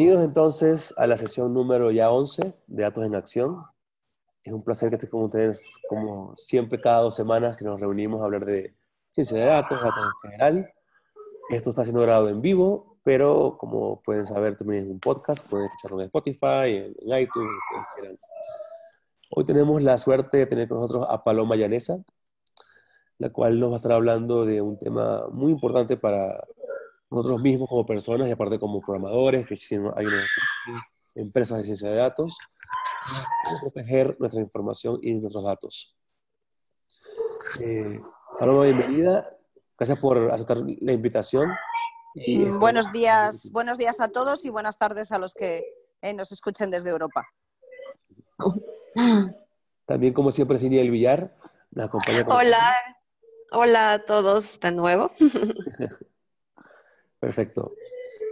Bienvenidos entonces a la sesión número ya 11 de Datos en Acción. Es un placer que esté con ustedes, como siempre, cada dos semanas que nos reunimos a hablar de ciencia de datos, datos en general. Esto está siendo grabado en vivo, pero como pueden saber, también es un podcast, pueden escucharlo en Spotify, en, iTunes, quieran. Hoy tenemos la suerte de tener con nosotros a Paloma Llanesa, la cual nos va a estar hablando de un tema muy importante para nosotros mismos como personas y aparte como programadores, que hay unas empresas de ciencia de datos, para proteger nuestra información y nuestros datos. Eh, Paloma, bienvenida. Gracias por aceptar la invitación. Y, mm, buenos días, buenos días a todos y buenas tardes a los que eh, nos escuchen desde Europa. También, como siempre, Cindy El Villar, nos acompaña. Hola, hola a todos de nuevo. Perfecto.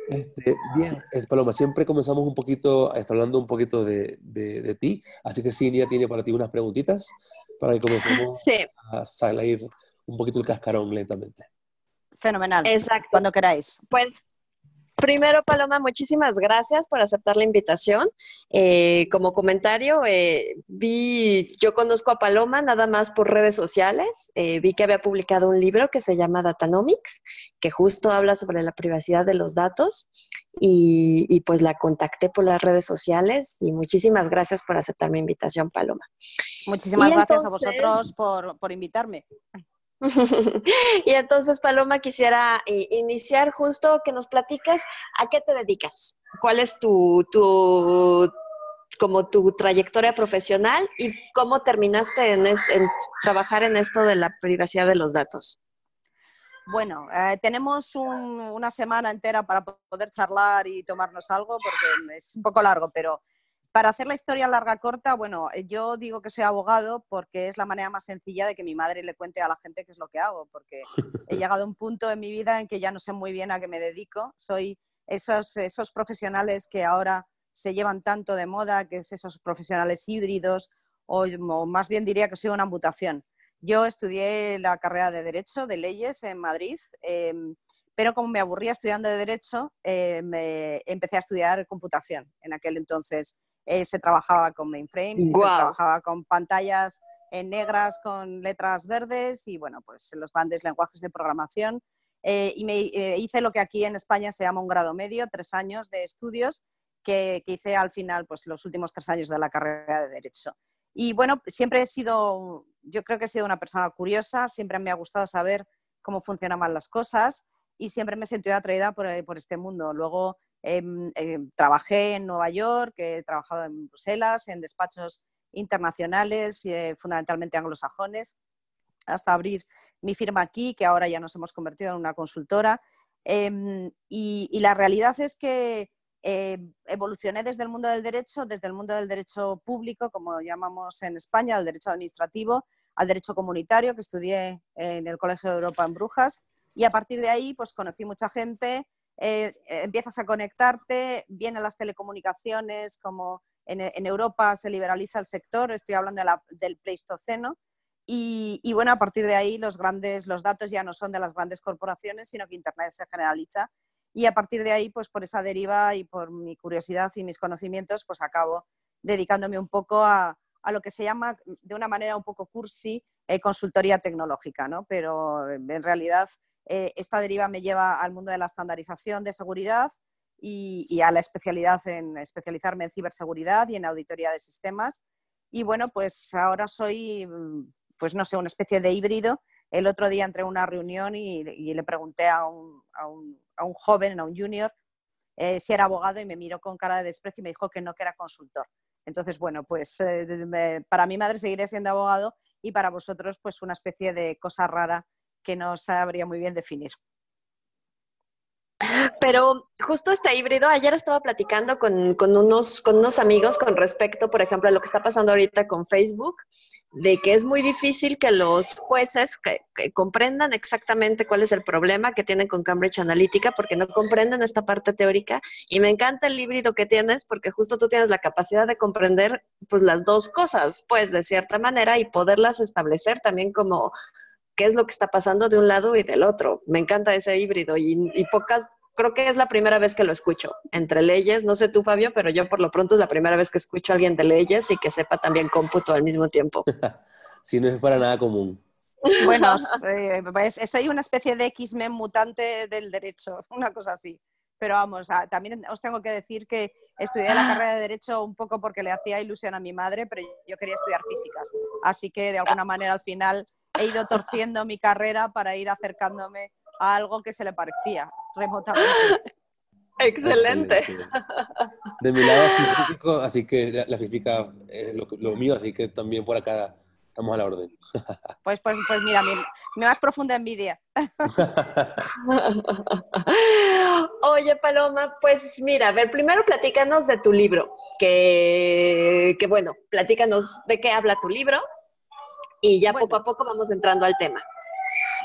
Este, bien, Paloma, siempre comenzamos un poquito, hablando un poquito de, de, ti, así que Cindy tiene para ti unas preguntitas para que comencemos a salir un poquito el cascarón lentamente. Fenomenal. Exacto. Cuando queráis. Pues Primero, Paloma, muchísimas gracias por aceptar la invitación. Eh, como comentario, eh, vi, yo conozco a Paloma nada más por redes sociales. Eh, vi que había publicado un libro que se llama Datanomics, que justo habla sobre la privacidad de los datos. Y, pues la contacté por las redes sociales y muchísimas gracias por aceptar mi invitación, Paloma. Muchísimas gracias a vosotros por, por invitarme. y entonces, Paloma, quisiera eh, iniciar justo que nos platiques a qué te dedicas, cuál es tu, tu como tu trayectoria profesional y cómo terminaste en, trabajar en esto de la privacidad de los datos. Bueno, eh, tenemos una semana entera para poder charlar y tomarnos algo porque es un poco largo, pero para hacer la historia larga corta, bueno, eh, yo digo que soy abogado porque es la manera más sencilla de que mi madre le cuente a la gente qué es lo que hago, porque he llegado a un punto en mi vida en que ya no sé muy bien a qué me dedico. Soy esos, esos profesionales que ahora se llevan tanto de moda, que es esos profesionales híbridos, o, más bien diría que soy una amputación. Yo estudié la carrera de Derecho, de Leyes en Madrid, em, pero como me aburría estudiando de Derecho, eh, me empecé a estudiar computación en aquel entonces eh, se trabajaba con mainframes, se trabajaba con pantallas en negras con letras verdes y bueno, pues los grandes lenguajes de programación. Eh, y me eh, hice lo que aquí en España se llama un grado medio, tres años de estudios, que, que, hice al final pues los últimos tres años de la carrera de Derecho. Y bueno, siempre he sido, yo creo que he sido una persona curiosa, siempre me ha gustado saber cómo funcionaban las cosas y siempre me he sentido atraída por, por este mundo. Luego Em, em, trabajé en Nueva York, he trabajado en Bruselas, en despachos internacionales, eh, fundamentalmente anglosajones, hasta abrir mi firma aquí, que ahora ya nos hemos convertido en una consultora. Em, y, la realidad es que evolucioné desde el mundo del derecho, desde el mundo del derecho público, como llamamos en España, al derecho administrativo, al derecho comunitario, que estudié en el Colegio de Europa en Brujas. Y a partir de ahí, pues conocí mucha gente, eh, empiezas a conectarte, vienen las telecomunicaciones, como en, Europa se liberaliza el sector, estoy hablando del Pleistoceno, y, y, bueno, a partir de ahí los, grandes, los datos ya no son de las grandes corporaciones, sino que Internet se generaliza. Y a partir de ahí, pues por esa deriva y por mi curiosidad y mis conocimientos, pues acabo dedicándome un poco a, a lo que se llama, de una manera un poco cursi, eh, consultoría tecnológica, ¿no? Pero en realidad eh, esta deriva me lleva al mundo de la estandarización de seguridad y, a la especialidad en especializarme en ciberseguridad y en auditoría de sistemas. Y bueno, pues ahora soy, mm, pues no sé, una especie de híbrido. El otro día entré a una reunión y, le pregunté a un, joven, a un junior, eh, si era abogado y me miró con cara de desprecio y me dijo que no, que era consultor. Entonces, bueno, pues eh, para mi madre seguiré siendo abogado y para vosotros, pues una especie de cosa rara que no sabría muy bien definir. Pero justo este híbrido, ayer estaba platicando con, unos, con unos amigos con respecto, por ejemplo, a lo que está pasando ahorita con Facebook, de que es muy difícil que los jueces comprendan exactamente cuál es el problema que tienen con Cambridge Analytica, porque no comprenden esta parte teórica. Y me encanta el híbrido que tienes, porque justo tú tienes la capacidad de comprender pues las dos cosas, pues de cierta manera, y poderlas establecer también como qué es lo que está pasando de un lado y del otro. Me encanta ese híbrido y, pocas creo que es la primera vez que lo escucho entre leyes. No sé tú, Fabio, pero yo por lo pronto es la primera vez que escucho a alguien de leyes y que sepa también cómputo al mismo tiempo. sí, no es para nada común. Bueno, eh, pues, soy una especie de X-Men mutante del derecho, una cosa así. Pero vamos, también os tengo que decir que estudié la carrera de Derecho un poco porque le hacía ilusión a mi madre, pero yo quería estudiar físicas. Así que de alguna manera al final he ido torciendo mi carrera para ir acercándome a algo que se le parecía remotamente. Excelente. De mi lado físico, así que la física es lo, mío, así que también por acá estamos a la orden. Pues, pues, pues mira, mi, más profunda envidia. Oye, Paloma, pues mira, a ver, primero platícanos de tu libro, que, que bueno, platícanos de qué habla tu libro y ya poco a poco vamos entrando al tema.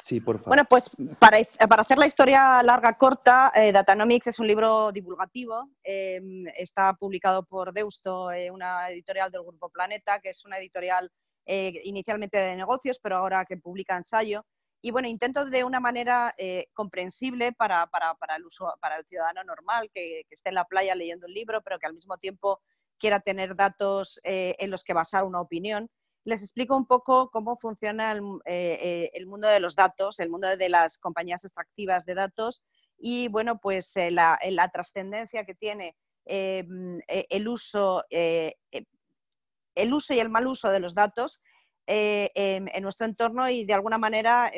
Sí, por favor. Bueno, pues para, hacer la historia larga, corta, eh, Datanomics es un libro divulgativo. Em, está publicado por Deusto, eh, una editorial del Grupo Planeta, que es una editorial eh, inicialmente de negocios, pero ahora que publica ensayo. Y bueno, intento de una manera comprensible para, el uso, para el ciudadano normal que, que, esté en la playa leyendo un libro, pero que al mismo tiempo quiera tener datos en los que basar una opinión les explico un poco cómo funciona el, eh, eh, mundo de los datos, el mundo de las compañías extractivas de datos y, bueno, pues eh, la, trascendencia que tiene el, uso, el uso y el mal uso de los datos en, nuestro entorno y, de alguna manera,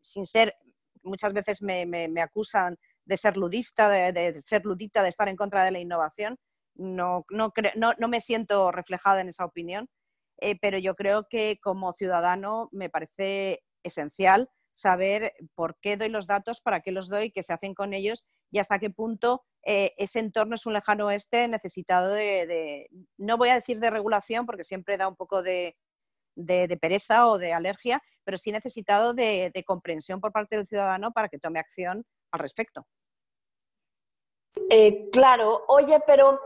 sin ser, muchas veces me, acusan de ser ludista, de, ser ludita, de estar en contra de la innovación. no, no me siento reflejada en esa opinión eh, pero yo creo que como ciudadano me parece esencial saber por qué doy los datos, para qué los doy, qué se hacen con ellos y hasta qué punto eh, ese entorno es un lejano oeste necesitado de, no voy a decir de regulación, porque siempre da un poco de, pereza o de alergia, pero sí necesitado de, comprensión por parte del ciudadano para que tome acción al respecto. Eh, claro, oye, pero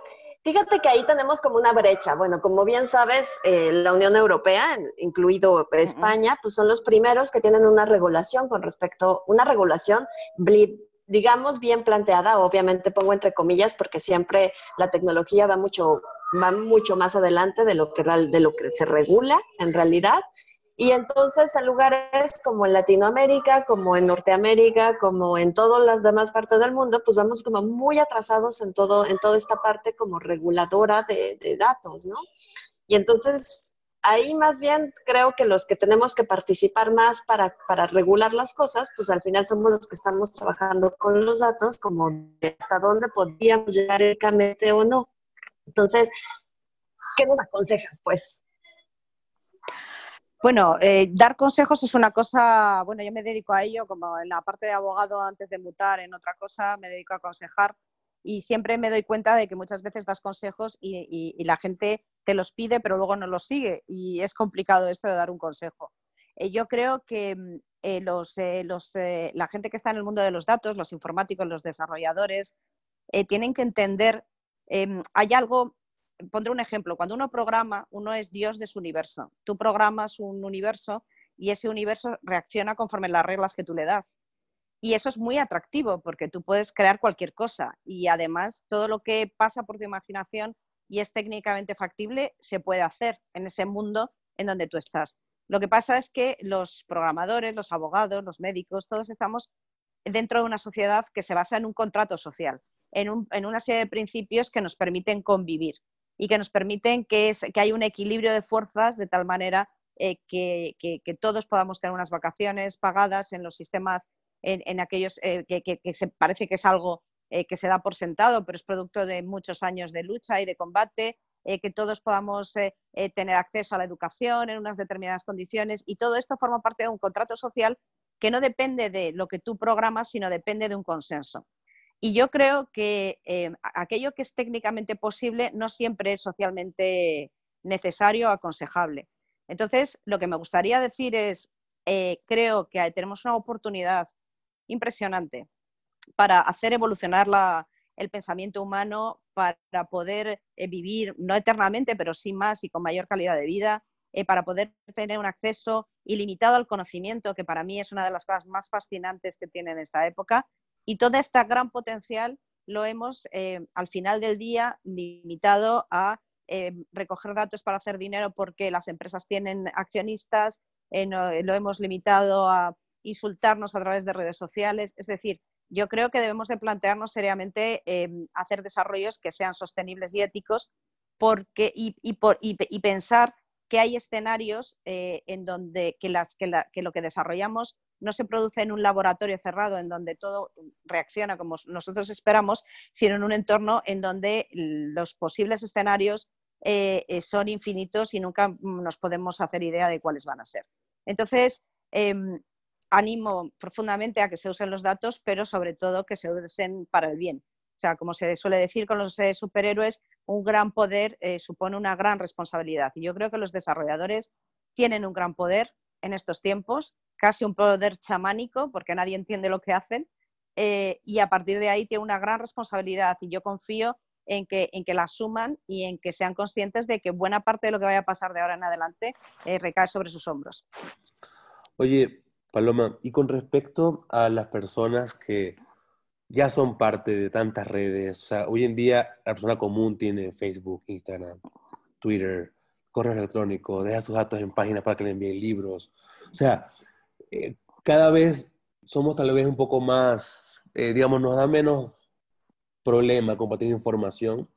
Fíjate que ahí tenemos como una brecha. Bueno, como bien sabes, eh, la Unión Europea, incluido España, pues son los primeros que tienen una regulación con respecto, una regulación, digamos, bien planteada. Obviamente pongo entre comillas porque siempre la tecnología va mucho, va mucho más adelante de lo que, de lo que se regula en realidad. Y entonces en lugares como en Latinoamérica, como en Norteamérica, como en todas las demás partes del mundo, pues vamos como muy atrasados en, todo, en toda esta parte como reguladora de, de datos, ¿no? Y entonces ahí más bien creo que los que tenemos que participar más para, para, regular las cosas, pues al final somos los que estamos trabajando con los datos, como hasta dónde podríamos llegar éticamente o no. Entonces, ¿qué nos aconsejas, pues? Bueno, eh, dar consejos es una cosa, bueno, yo me dedico a ello, como en la parte de abogado antes de mutar en otra cosa, me dedico a aconsejar y siempre me doy cuenta de que muchas veces das consejos y, la gente te los pide pero luego no los sigue y es complicado esto de dar un consejo. Eh, yo creo que mm, eh, los, los, la gente que está en el mundo de los datos, los informáticos, los desarrolladores, tienen que entender, em, hay algo pondré un ejemplo, cuando uno programa, uno es Dios de su universo. Tú programas un universo y ese universo reacciona conforme las reglas que tú le das. Y eso es muy atractivo porque tú puedes crear cualquier cosa y además todo lo que pasa por tu imaginación y es técnicamente factible se puede hacer en ese mundo en donde tú estás. Lo que pasa es que los programadores, los abogados, los médicos, todos estamos dentro de una sociedad que se basa en un contrato social, en, en una serie de principios que nos permiten convivir y que nos permiten que, es, hay un equilibrio de fuerzas de tal manera eh, que, todos podamos tener unas vacaciones pagadas en los sistemas, en, aquellos eh, que, se parece que es algo eh, que se da por sentado, pero es producto de muchos años de lucha y de combate, que todos podamos tener acceso a la educación en unas determinadas condiciones y todo esto forma parte de un contrato social que no depende de lo que tú programas, sino depende de un consenso. Y yo creo que eh, aquello que es técnicamente posible no siempre es socialmente necesario o aconsejable. Entonces, lo que me gustaría decir es, eh, creo que tenemos una oportunidad impresionante para hacer evolucionar el pensamiento humano, para poder eh, vivir, no eternamente, pero sí más y con mayor calidad de vida, para poder tener un acceso ilimitado al conocimiento, que para mí es una de las cosas más fascinantes que tiene en esta época, Y todo este gran potencial lo hemos, eh, al final del día, limitado a eh, recoger datos para hacer dinero porque las empresas tienen accionistas, lo hemos limitado a insultarnos a través de redes sociales. Es decir, yo creo que debemos de plantearnos seriamente hacer desarrollos que sean sostenibles y éticos porque, y, pensar que hay escenarios eh, en donde que, lo que desarrollamos no se produce en un laboratorio cerrado en donde todo reacciona como nosotros esperamos, sino en un entorno en donde los posibles escenarios eh, eh, son infinitos y nunca nos podemos hacer idea de cuáles van a ser. Entonces, em, animo profundamente a que se usen los datos, pero sobre todo que se usen para el bien. O sea, como se suele decir con los superhéroes, un gran poder eh, supone una gran responsabilidad. Y yo creo que los desarrolladores tienen un gran poder en estos tiempos, casi un poder chamánico, porque nadie entiende lo que hacen, eh, y a partir de ahí tiene una gran responsabilidad. Y yo confío en que, en que la asuman y en que sean conscientes de que buena parte de lo que vaya a pasar de ahora en adelante eh, recae sobre sus hombros. Oye, Paloma, y con respecto a las personas que ya son parte de tantas redes. O sea, hoy en día la persona común tiene Facebook, Instagram, Twitter, correo electrónico, deja sus datos en páginas para que le envíen libros. O sea, eh, cada vez somos tal vez un poco más, eh, digamos, nos da menos problema compartir información.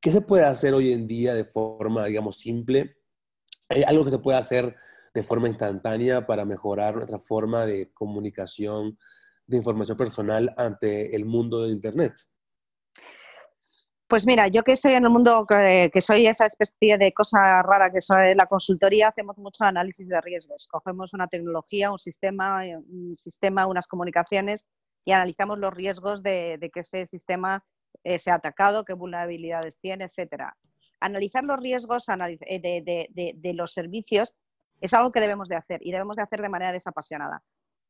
¿Qué se puede hacer hoy en día de forma, digamos, simple? ¿Hay algo que se puede hacer de forma instantánea para mejorar nuestra forma de comunicación, de información personal ante el mundo de Internet? Pues mira, yo que estoy en el mundo, que, soy esa especie de cosa rara que soy la consultoría, hacemos mucho análisis de riesgos. Cogemos una tecnología, un sistema, un sistema unas comunicaciones y analizamos los riesgos de, que ese sistema eh, sea atacado, qué vulnerabilidades tiene, etcétera. Analizar los riesgos eh, de, de los servicios es algo que debemos de hacer y debemos de hacer de manera desapasionada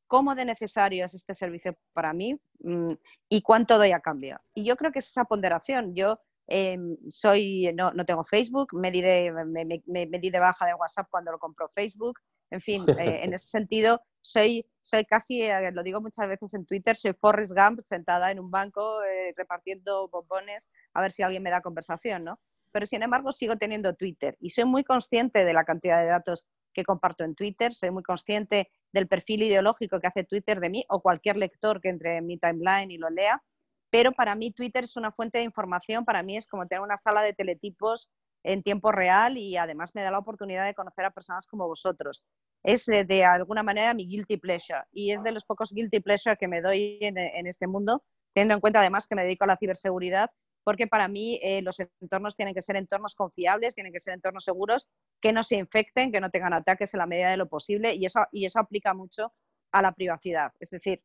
cómo de necesario es este servicio para mí mm, y cuánto doy a cambio. Y yo creo que es esa ponderación. Yo em, soy, no, no, tengo Facebook, me di, de, me, me, di de baja de WhatsApp cuando lo compró Facebook. En fin, eh, en ese sentido, soy, soy casi, eh, lo digo muchas veces en Twitter, soy Forrest Gump sentada en un banco eh, repartiendo bombones a ver si alguien me da conversación, ¿no? Pero sin embargo sigo teniendo Twitter y soy muy consciente de la cantidad de datos que comparto en Twitter, soy muy consciente del perfil ideológico que hace Twitter de mí o cualquier lector que entre en mi timeline y lo lea, pero para mí Twitter es una fuente de información, para mí es como tener una sala de teletipos en tiempo real y además me da la oportunidad de conocer a personas como vosotros. Es de, alguna manera mi guilty pleasure y es de los pocos guilty pleasure que me doy en, en este mundo, teniendo en cuenta además que me dedico a la ciberseguridad porque para mí eh, los entornos tienen que ser entornos confiables, tienen que ser entornos seguros, que no se infecten, que no tengan ataques en la medida de lo posible y eso, y eso aplica mucho a la privacidad. Es decir,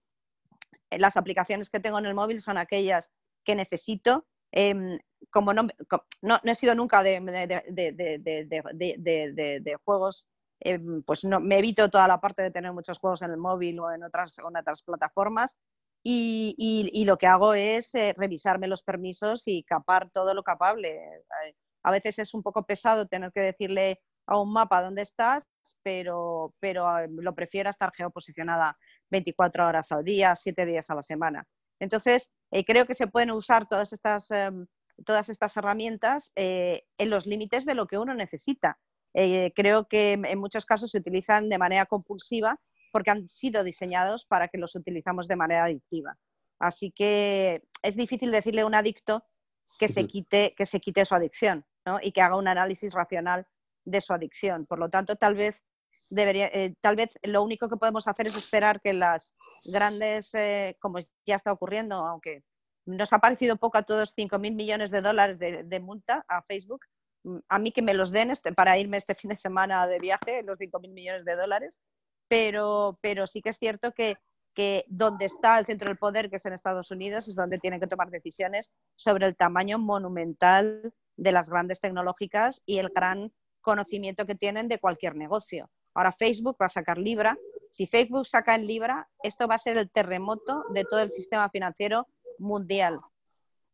eh, las aplicaciones que tengo en el móvil son aquellas que necesito. Em, como no, no, he sido nunca de, de, juegos, em, pues no, me evito toda la parte de tener muchos juegos en el móvil o en otras, en otras plataformas y, lo que hago es eh, revisarme los permisos y capar todo lo capable. Eh, a veces es un poco pesado tener que decirle a un mapa dónde estás, pero, pero ah, lo prefiero estar geoposicionada 24 horas al día, 7 días a la semana. Entonces, eh, creo que se pueden usar todas estas, em, todas estas herramientas en los límites de lo que uno necesita. creo que en muchos casos se utilizan de manera compulsiva porque han sido diseñados para que los utilizamos de manera adictiva. Así que es difícil decirle a un adicto que se quite, que se quite su adicción y que haga un análisis racional de su adicción. Por lo tanto, tal vez, debería, eh, tal vez lo único que podemos hacer es esperar que las grandes, eh, como ya está ocurriendo, aunque nos ha parecido poco a todos 5.000 millones de dólares de, multa a Facebook, mm, a mí que me los den este, para irme este fin de semana de viaje, los 5.000 millones de dólares, pero, pero sí que es cierto que, que donde está el centro del poder, que es en Estados Unidos, es donde tienen que tomar decisiones sobre el tamaño monumental de las grandes tecnológicas y el gran conocimiento que tienen de cualquier negocio. Ahora Facebook va a sacar Libra. Si Facebook saca en Libra, esto va a ser el terremoto de todo el sistema financiero mundial,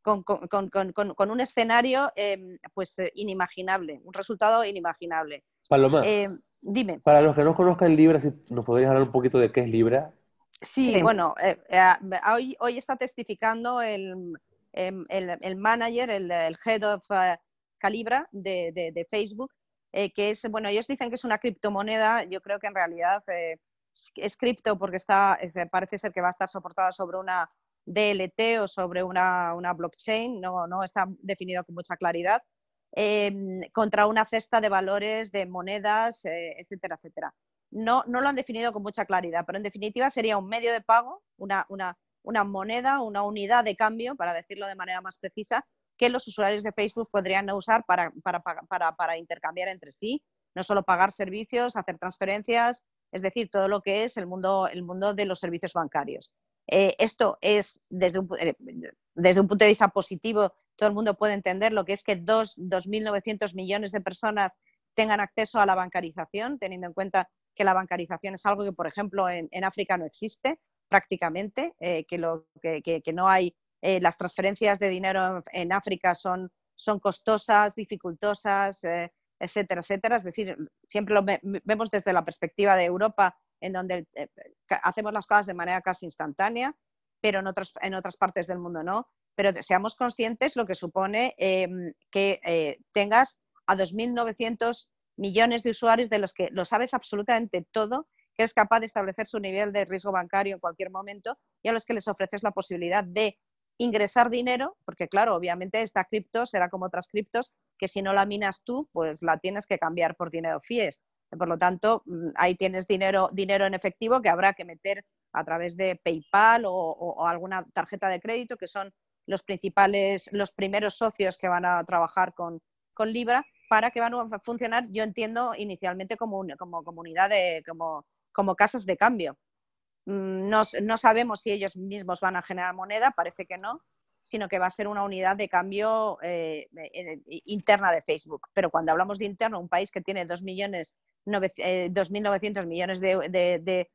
con, con, con, con un escenario em, pues, inimaginable, un resultado inimaginable. Paloma, eh, Dime. Para los que no conozcan Libra, si nos podrías hablar un poquito de qué es Libra. Sí, bueno, eh, eh, hoy, hoy está testificando el, em, el, manager, el, head of Calibra de, Facebook, que es, bueno, ellos dicen que es una criptomoneda, yo creo que en realidad es cripto porque está, parece ser que va a estar soportada sobre una DLT o sobre una, una blockchain, no, no está definido con mucha claridad, em, contra una cesta de valores, de monedas, eh, etcétera, etcétera. No, no lo han definido con mucha claridad, pero en definitiva sería un medio de pago, una, una, una moneda, una unidad de cambio, para decirlo de manera más precisa, que los usuarios de Facebook podrían usar para, para, para, para, intercambiar entre sí, no solo pagar servicios, hacer transferencias, es decir, todo lo que es el mundo, el mundo de los servicios bancarios. Eh, esto es desde un, eh, desde un, punto de vista positivo, todo el mundo puede entender lo que es que 2.900 millones de personas tengan acceso a la bancarización, teniendo en cuenta que la bancarización es algo que, por ejemplo, en, África no existe prácticamente, eh, que, lo, que, no hay, las transferencias de dinero en, África son, son costosas, dificultosas, etcétera, etcétera. Es decir, siempre lo vemos desde la perspectiva de Europa en donde eh, hacemos las cosas de manera casi instantánea, pero en, otros, en otras partes del mundo no. Pero seamos conscientes lo que supone em, que eh, tengas a 2.900 millones de usuarios de los que lo sabes absolutamente todo, que eres capaz de establecer su nivel de riesgo bancario en cualquier momento y a los que les ofreces la posibilidad de ingresar dinero, porque claro, obviamente esta cripto será como otras criptos, que si no la minas tú, pues la tienes que cambiar por dinero FIES. Por lo tanto, mm, ahí tienes dinero, dinero en efectivo que habrá que meter a través de PayPal o, alguna tarjeta de crédito, que son los principales, los primeros socios que van a trabajar con, Libra, para que van a funcionar, yo entiendo, inicialmente como, como comunidad de, como, como casas de cambio. Mm, no, no, sabemos si ellos mismos van a generar moneda, parece que no, sino que va a ser una unidad de cambio eh, interna de Facebook. Pero cuando hablamos de interno, un país que tiene 2.900 millones, eh, millones de,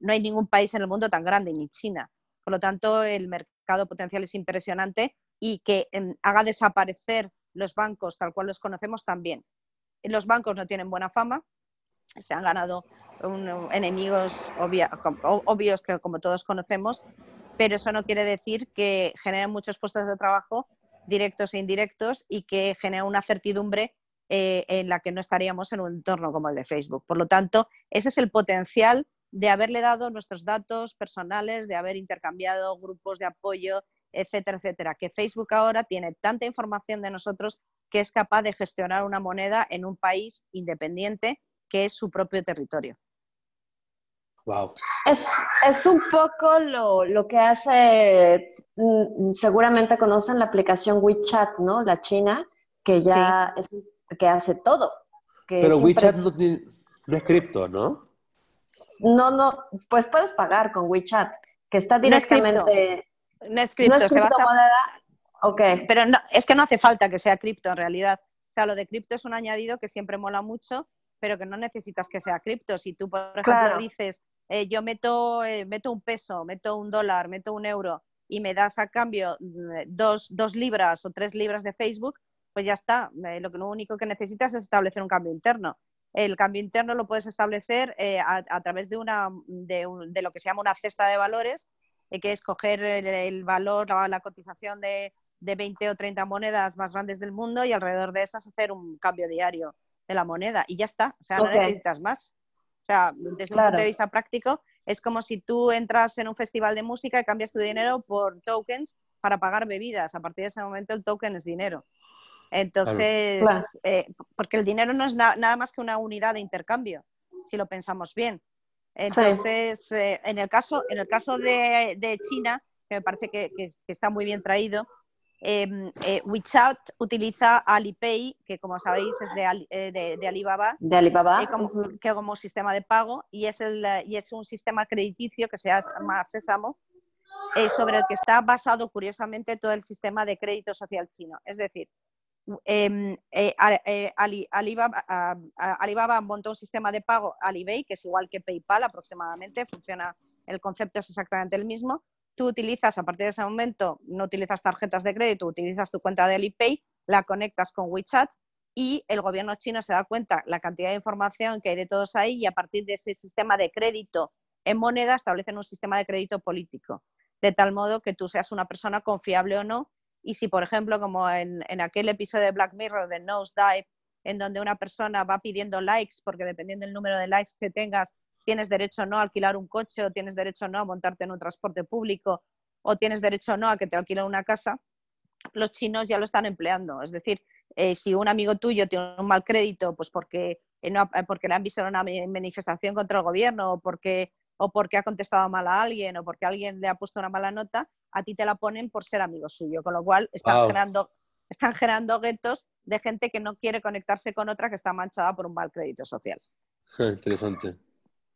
No hay ningún país en el mundo tan grande, ni China. Por lo tanto, el mercado potencial es impresionante y que em, haga desaparecer los bancos tal cual los conocemos también. Los bancos no tienen buena fama, se han ganado enemigos obvios que como todos conocemos pero eso no quiere decir que generen muchos puestos de trabajo directos e indirectos y que genere una certidumbre eh, en la que no estaríamos en un entorno como el de Facebook. Por lo tanto, ese es el potencial de haberle dado nuestros datos personales, de haber intercambiado grupos de apoyo, etcétera, etcétera. Que Facebook ahora tiene tanta información de nosotros que es capaz de gestionar una moneda en un país independiente que es su propio territorio. Es, un poco lo, que hace, mm, seguramente conocen la aplicación WeChat, ¿no? La China, que ya es, que hace todo. Pero WeChat no, es cripto, ¿no? No, no, pues puedes pagar con WeChat, que está directamente... No es cripto, no es Ok. Pero no, es que no hace falta que sea cripto en realidad. O sea, lo de cripto es un añadido que siempre mola mucho, pero que no necesitas que sea cripto. Si tú, por ejemplo, dices, eh, yo meto, eh, meto un peso, meto un dólar, meto un euro y me das a cambio mm, dos, dos libras o tres libras de Facebook, pues ya está. Eh, lo, que, lo único que necesitas es establecer un cambio interno. El cambio interno lo puedes establecer a, través de, una, de, de, lo que se llama una cesta de valores, que es coger el, valor, la, la cotización de, de 20 o 30 monedas más grandes del mundo y alrededor de esas hacer un cambio diario de la moneda y ya está. O sea, no necesitas más. O sea, desde un punto de vista práctico, es como si tú entras en un festival de música y cambias tu dinero por tokens para pagar bebidas. A partir de ese momento el token es dinero. Entonces, eh, porque el dinero no es nada más que una unidad de intercambio, si lo pensamos bien. Entonces, eh, en, el caso, en el caso de, China, que me parece que, está muy bien traído, Em, eh, WeChat utiliza Alipay, que como sabéis es de, eh, Alibaba, de Alibaba. Eh, como, que como sistema de pago y es, el, y es un sistema crediticio que se llama Sésamo, sobre el que está basado curiosamente todo el sistema de crédito social chino. Es decir, em, Alibaba, Alibaba montó un sistema de pago Alipay, que es igual que PayPal aproximadamente, funciona, el concepto es exactamente el mismo, tú utilizas a partir de ese momento, no utilizas tarjetas de crédito, utilizas tu cuenta de Alipay, la conectas con WeChat y el gobierno chino se da cuenta la cantidad de información que hay de todos ahí y a partir de ese sistema de crédito en moneda establecen un sistema de crédito político, de tal modo que tú seas una persona confiable o no. Y si, por ejemplo, como en, en aquel episodio de Black Mirror de Nosedive, en donde una persona va pidiendo likes, porque dependiendo del número de likes que tengas, tienes derecho o no a alquilar un coche, o tienes derecho o no a montarte en un transporte público, o tienes derecho o no a que te alquilen una casa, los chinos ya lo están empleando. Es decir, eh, si un amigo tuyo tiene un mal crédito, pues porque, eh, no, porque le han visto en una manifestación contra el gobierno, o porque o porque ha contestado mal a alguien o porque alguien le ha puesto una mala nota, a ti te la ponen por ser amigo suyo, con lo cual están generando están generando guetos de gente que no quiere conectarse con otra que está manchada por un mal crédito social. Interesante.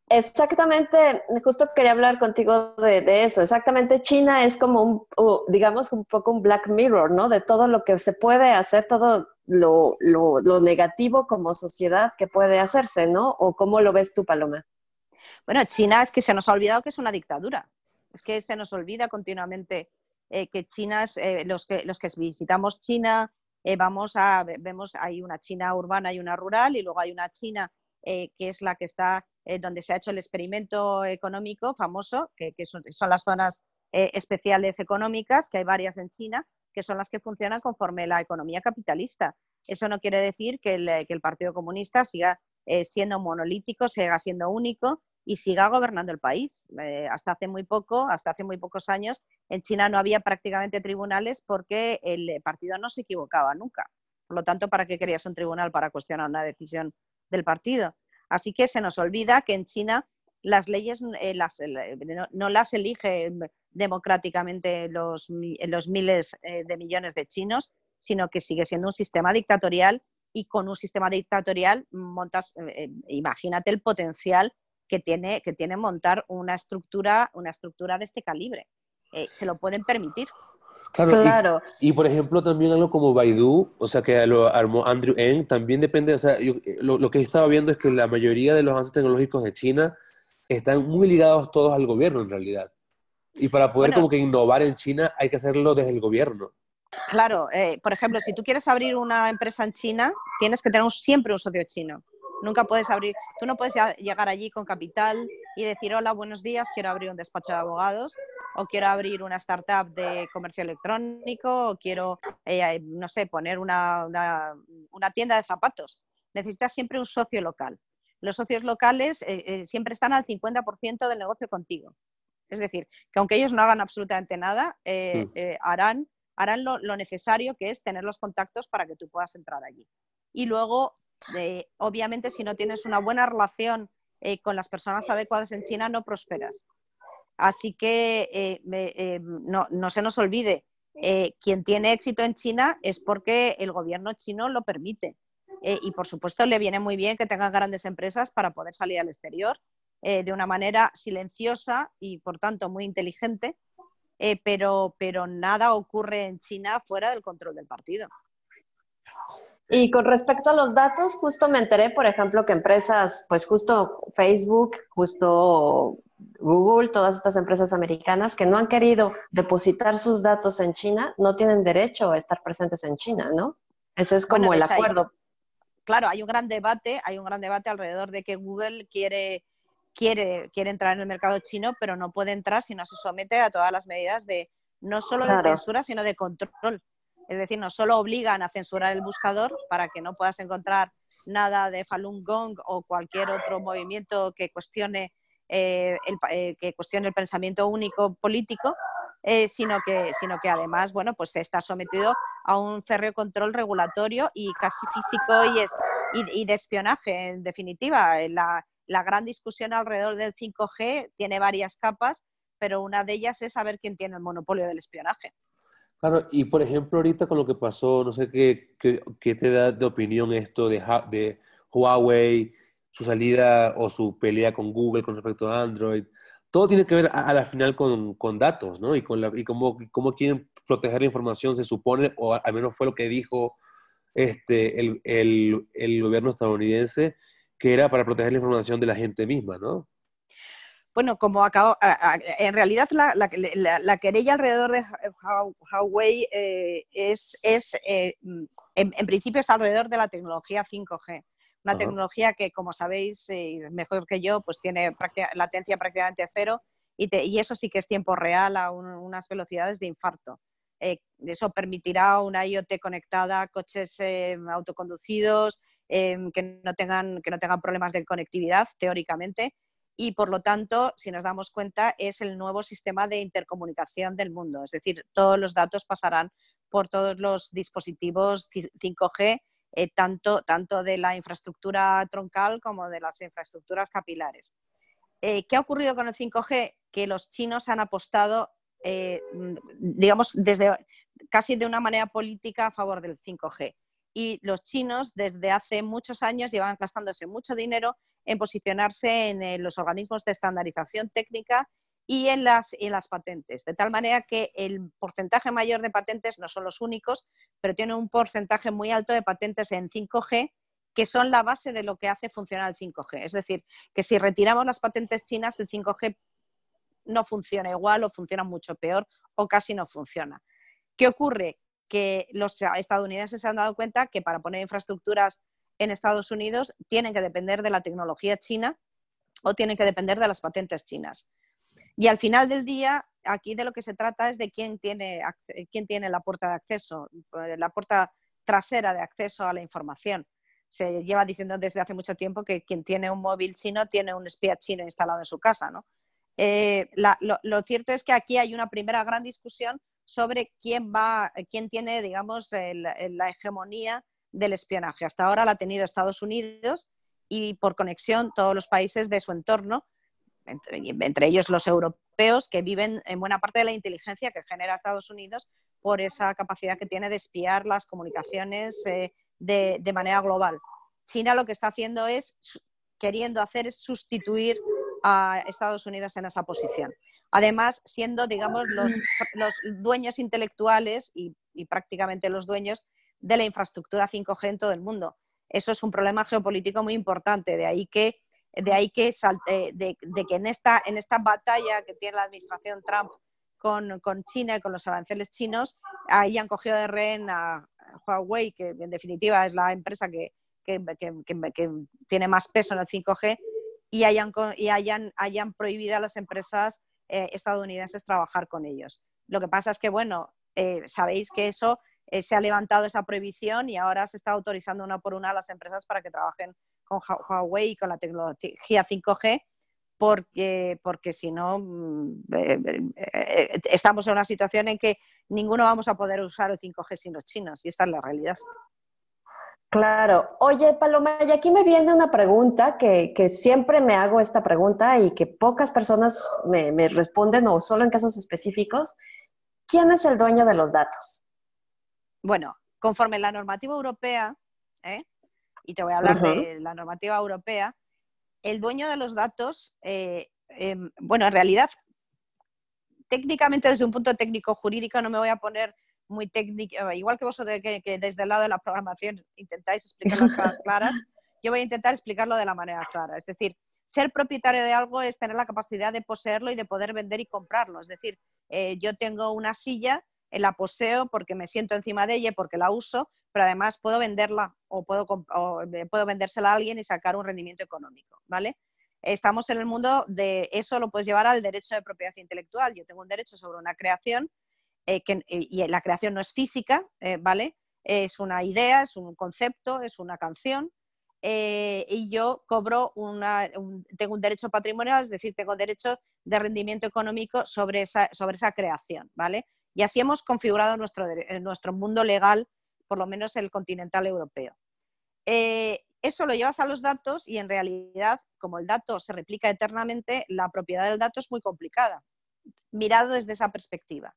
Exactamente, justo quería hablar contigo de, eso. Exactamente, China es como un, digamos, un poco un black mirror, ¿no? De todo lo que se puede hacer, todo lo, lo, negativo como sociedad que puede hacerse, ¿no? ¿O cómo lo ves tú, Paloma? Bueno, China es que se nos ha olvidado que es una dictadura. Es que se nos olvida continuamente eh, que China, eh, los, que, los que visitamos China, eh, vamos a, vemos, hay una China urbana y una rural, y luego hay una China que es la que está, donde se ha hecho el experimento económico famoso, que, son, las zonas especiales económicas, que hay varias en China, que son las que funcionan conforme la economía capitalista. Eso no quiere decir que el, el Partido Comunista siga siendo monolítico, siga siendo único, y siga gobernando el país. Eh, hasta hace muy poco, hasta hace muy pocos años, en China no había prácticamente tribunales porque el partido no se equivocaba nunca. Por lo tanto, ¿para qué querías un tribunal para cuestionar una decisión del partido? Así que se nos olvida que en China las leyes eh, no, las eligen democráticamente los, los miles eh, de millones de chinos, sino que sigue siendo un sistema dictatorial y con un sistema dictatorial montas, imagínate el potencial que tiene, que tiene montar una estructura, una estructura de este calibre. Eh, se lo pueden permitir. Claro, Y, por ejemplo también algo como Baidu, o sea, que lo armó Andrew Ng, también depende, o sea, lo, que he estado viendo es que la mayoría de los avances tecnológicos de China están muy ligados todos al gobierno en realidad. Y para poder como que innovar en China hay que hacerlo desde el gobierno. Claro, eh, por ejemplo, si tú quieres abrir una empresa en China, tienes que tener siempre un socio chino. Nunca puedes abrir, tú no puedes llegar allí con capital y decir, hola, buenos días, quiero abrir un despacho de abogados o quiero abrir una startup de comercio electrónico o quiero, eh, no sé, poner una, una, tienda de zapatos. Necesitas siempre un socio local. Los socios locales eh, eh, siempre están al 50% del negocio contigo. Es decir, que aunque ellos no hagan absolutamente nada, harán, harán lo, lo, necesario que es tener los contactos para que tú puedas entrar allí. Y luego obviamente, si no tienes una buena relación eh, con las personas adecuadas en China, no prosperas. Así que eh, eh, no, se nos olvide, quien tiene éxito en China es porque el gobierno chino lo permite. y por supuesto le viene muy bien que tengan grandes empresas para poder salir al exterior de una manera silenciosa y por tanto muy inteligente, pero, pero nada ocurre en China fuera del control del partido. Y con respecto a los datos, justo me enteré, por ejemplo, que empresas, pues justo Facebook, justo Google, todas estas empresas americanas que no han querido depositar sus datos en China, no tienen derecho a estar presentes en China, ¿no? Ese es como el acuerdo. claro, hay un gran debate, hay un gran debate alrededor de que Google quiere, quiere, quiere entrar en el mercado chino, pero no puede entrar si no se somete a todas las medidas de no solo de censura, sino de control. Es decir, no solo obligan a censurar el buscador para que no puedas encontrar nada de Falun Gong o cualquier otro movimiento que cuestione, eh, el, eh, que cuestione el pensamiento único político, eh, sino, que, sino que además bueno, pues está sometido a un férreo control regulatorio y casi físico y, es, y, de espionaje, en definitiva. La, la gran discusión alrededor del 5G tiene varias capas, pero una de ellas es saber quién tiene el monopolio del espionaje. Claro, y por ejemplo, ahorita con lo que pasó, no sé qué, qué, te da de opinión esto de, de Huawei, su salida o su pelea con Google con respecto a Android. Todo tiene que ver a, la final con, con, datos, ¿no? Y, con la, y cómo, cómo, quieren proteger la información, se supone, o al menos fue lo que dijo este, el, el, el gobierno estadounidense, que era para proteger la información de la gente misma, ¿no? Bueno, como acabo, en realidad la, querella alrededor de Huawei eh, es, es eh, en, principio es alrededor de la tecnología 5G, una tecnología que, como sabéis, eh, mejor que yo, pues tiene latencia prácticamente cero y, eso sí que es tiempo real a unas velocidades de infarto. Eso permitirá una IoT conectada, coches autoconducidos que, no tengan, que no tengan problemas de conectividad, teóricamente, y por lo tanto, si nos damos cuenta, es el nuevo sistema de intercomunicación del mundo. Es decir, todos los datos pasarán por todos los dispositivos 5G, eh, tanto, tanto de la infraestructura troncal como de las infraestructuras capilares. Eh, ¿Qué ha ocurrido con el 5G? Que los chinos han apostado, eh, digamos, desde casi de una manera política a favor del 5G. Y los chinos desde hace muchos años llevan gastándose mucho dinero en posicionarse en eh, los organismos de estandarización técnica y en las, en las patentes, de tal manera que el porcentaje mayor de patentes no son los únicos, pero tiene un porcentaje muy alto de patentes en 5G que son la base de lo que hace funcionar el 5G. Es decir, que si retiramos las patentes chinas, el 5G no funciona igual o funciona mucho peor o casi no funciona. ¿Qué ocurre? Que los estadounidenses se han dado cuenta que para poner infraestructuras en Estados Unidos tienen que depender de la tecnología china o tienen que depender de las patentes chinas. Y al final del día, aquí de lo que se trata es de quién tiene, quién tiene la puerta de acceso, la puerta trasera de acceso a la información. Se lleva diciendo desde hace mucho tiempo que quien tiene un móvil chino tiene un espía chino instalado en su casa. Eh, lo, cierto es que aquí hay una primera gran discusión sobre quién va, quién tiene, digamos, la hegemonía del espionaje. Hasta ahora la ha tenido Estados Unidos y por conexión todos los países de su entorno, entre, ellos los europeos, que viven en buena parte de la inteligencia que genera Estados Unidos por esa capacidad que tiene de espiar las comunicaciones eh, de, manera global. China lo que está haciendo es, queriendo hacer, sustituir a Estados Unidos en esa posición. Además, siendo, digamos, los, dueños intelectuales y prácticamente los dueños de la infraestructura 5G en todo el mundo. Eso es un problema geopolítico muy importante, de ahí que, de, ahí que, eh, de, que en, esta, en esta batalla que tiene la administración Trump con, China y con los aranceles chinos, ahí han cogido de rehén a Huawei, que en definitiva es la empresa que, tiene más peso en el 5G, y hayan, y hayan, hayan prohibido a las empresas eh, estadounidenses trabajar con ellos. Lo que pasa es que, bueno, eh, sabéis que eso eh, se ha levantado esa prohibición y ahora se está autorizando una por una a las empresas para que trabajen con Huawei y con la tecnología 5G, porque, porque si no, mm, eh, eh, estamos en una situación en que ninguno vamos a poder usar el 5G sin los chinos, y esta es la realidad. Claro. Oye, Paloma, y aquí me viene una pregunta que, siempre me hago esta pregunta y que pocas personas me responden o solo en casos específicos. ¿Quién es el dueño de los datos? Bueno, conforme la normativa europea, ¿eh? y te voy a hablar de la normativa europea, el dueño de los datos, eh, em, bueno, en realidad, técnicamente desde un punto técnico jurídico no me voy a poner muy técnico, eh, igual que vosotros que, que, desde el lado de la programación intentáis explicar las cosas claras, yo voy a intentar explicarlo de la manera clara. Es decir, ser propietario de algo es tener la capacidad de poseerlo y de poder vender y comprarlo. Es decir, yo tengo una silla la poseo porque me siento encima de ella, porque la uso, pero además puedo venderla o puedo, puedo vendérsela a alguien y sacar un rendimiento económico, ¿vale? Estamos en el mundo de eso lo puedes llevar al derecho de propiedad intelectual. Yo tengo un derecho sobre una creación eh, que, y la creación no es física, eh, ¿vale? Es una idea, es un concepto, es una canción. Eh, y yo cobro una, tengo un derecho patrimonial, es decir, tengo derechos de rendimiento económico sobre esa, sobre esa creación, ¿vale? Y así hemos configurado nuestro, eh, nuestro mundo legal, por lo menos el continental europeo. Eh, eso lo llevas a los datos y en realidad, como el dato se replica eternamente, la propiedad del dato es muy complicada, mirado desde esa perspectiva.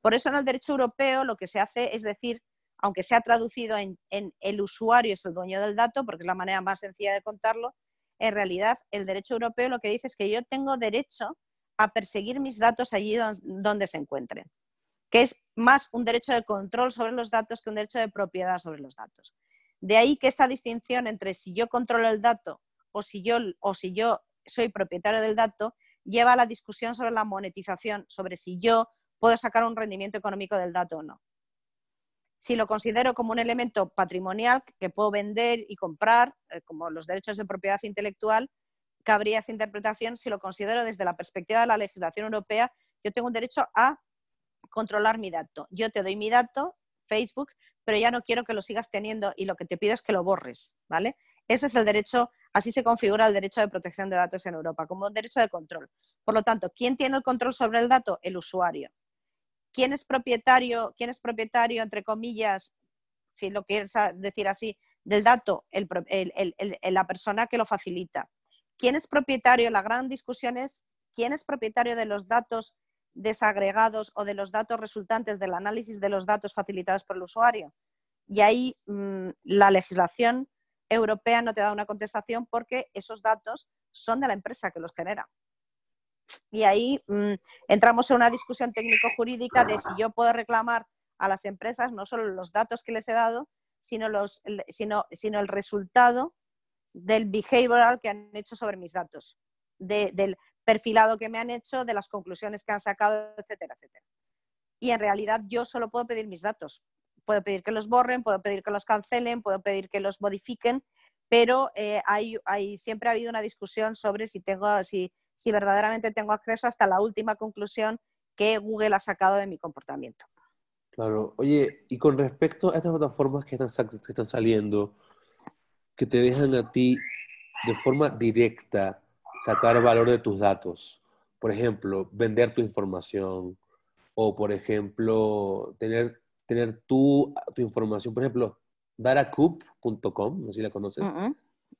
Por eso en el derecho europeo lo que se hace es decir, aunque sea traducido en, en el usuario es el dueño del dato, porque es la manera más sencilla de contarlo, en realidad el derecho europeo lo que dice es que yo tengo derecho a perseguir mis datos allí donde se encuentren que es más un derecho de control sobre los datos que un derecho de propiedad sobre los datos. De ahí que esta distinción entre si yo controlo el dato o si yo, o si yo soy propietario del dato lleva a la discusión sobre la monetización, sobre si yo puedo sacar un rendimiento económico del dato o no. Si lo considero como un elemento patrimonial que puedo vender y comprar, eh, como los derechos de propiedad intelectual, cabría esa interpretación si lo considero desde la perspectiva de la legislación europea. Yo tengo un derecho a controlar mi dato. Yo te doy mi dato, Facebook, pero ya no quiero que lo sigas teniendo y lo que te pido es que lo borres, ¿vale? Ese es el derecho, así se configura el derecho de protección de datos en Europa, como un derecho de control. Por lo tanto, ¿quién tiene el control sobre el dato? El usuario. ¿Quién es propietario, quién es propietario, entre comillas, si lo quieres decir así, del dato? la persona que lo facilita. ¿Quién es propietario? La gran discusión es quién es propietario de los datos desagregados o de los datos resultantes del análisis de los datos facilitados por el usuario. Y ahí mm, la legislación europea no te da una contestación porque esos datos son de la empresa que los genera. Y ahí mm, entramos en una discusión técnico-jurídica de si yo puedo reclamar a las empresas no solo los datos que les he dado, sino, el resultado del behavioral que han hecho sobre mis datos, perfilado que me han hecho, de las conclusiones que han sacado, etcétera, etcétera. Y en realidad yo solo puedo pedir mis datos. Puedo pedir que los borren, puedo pedir que los cancelen, puedo pedir que los modifiquen, pero eh, hay, hay, siempre ha habido una discusión sobre si, tengo, si, si verdaderamente tengo acceso hasta la última conclusión que Google ha sacado de mi comportamiento. Claro. Oye, y con respecto a estas plataformas que están, que están saliendo, que te dejan a ti de forma directa sacar valor de tus datos. Por ejemplo, vender tu información o, por ejemplo, tener, tener tu, tu información. Por ejemplo, daracoup.com, no sé si la conoces.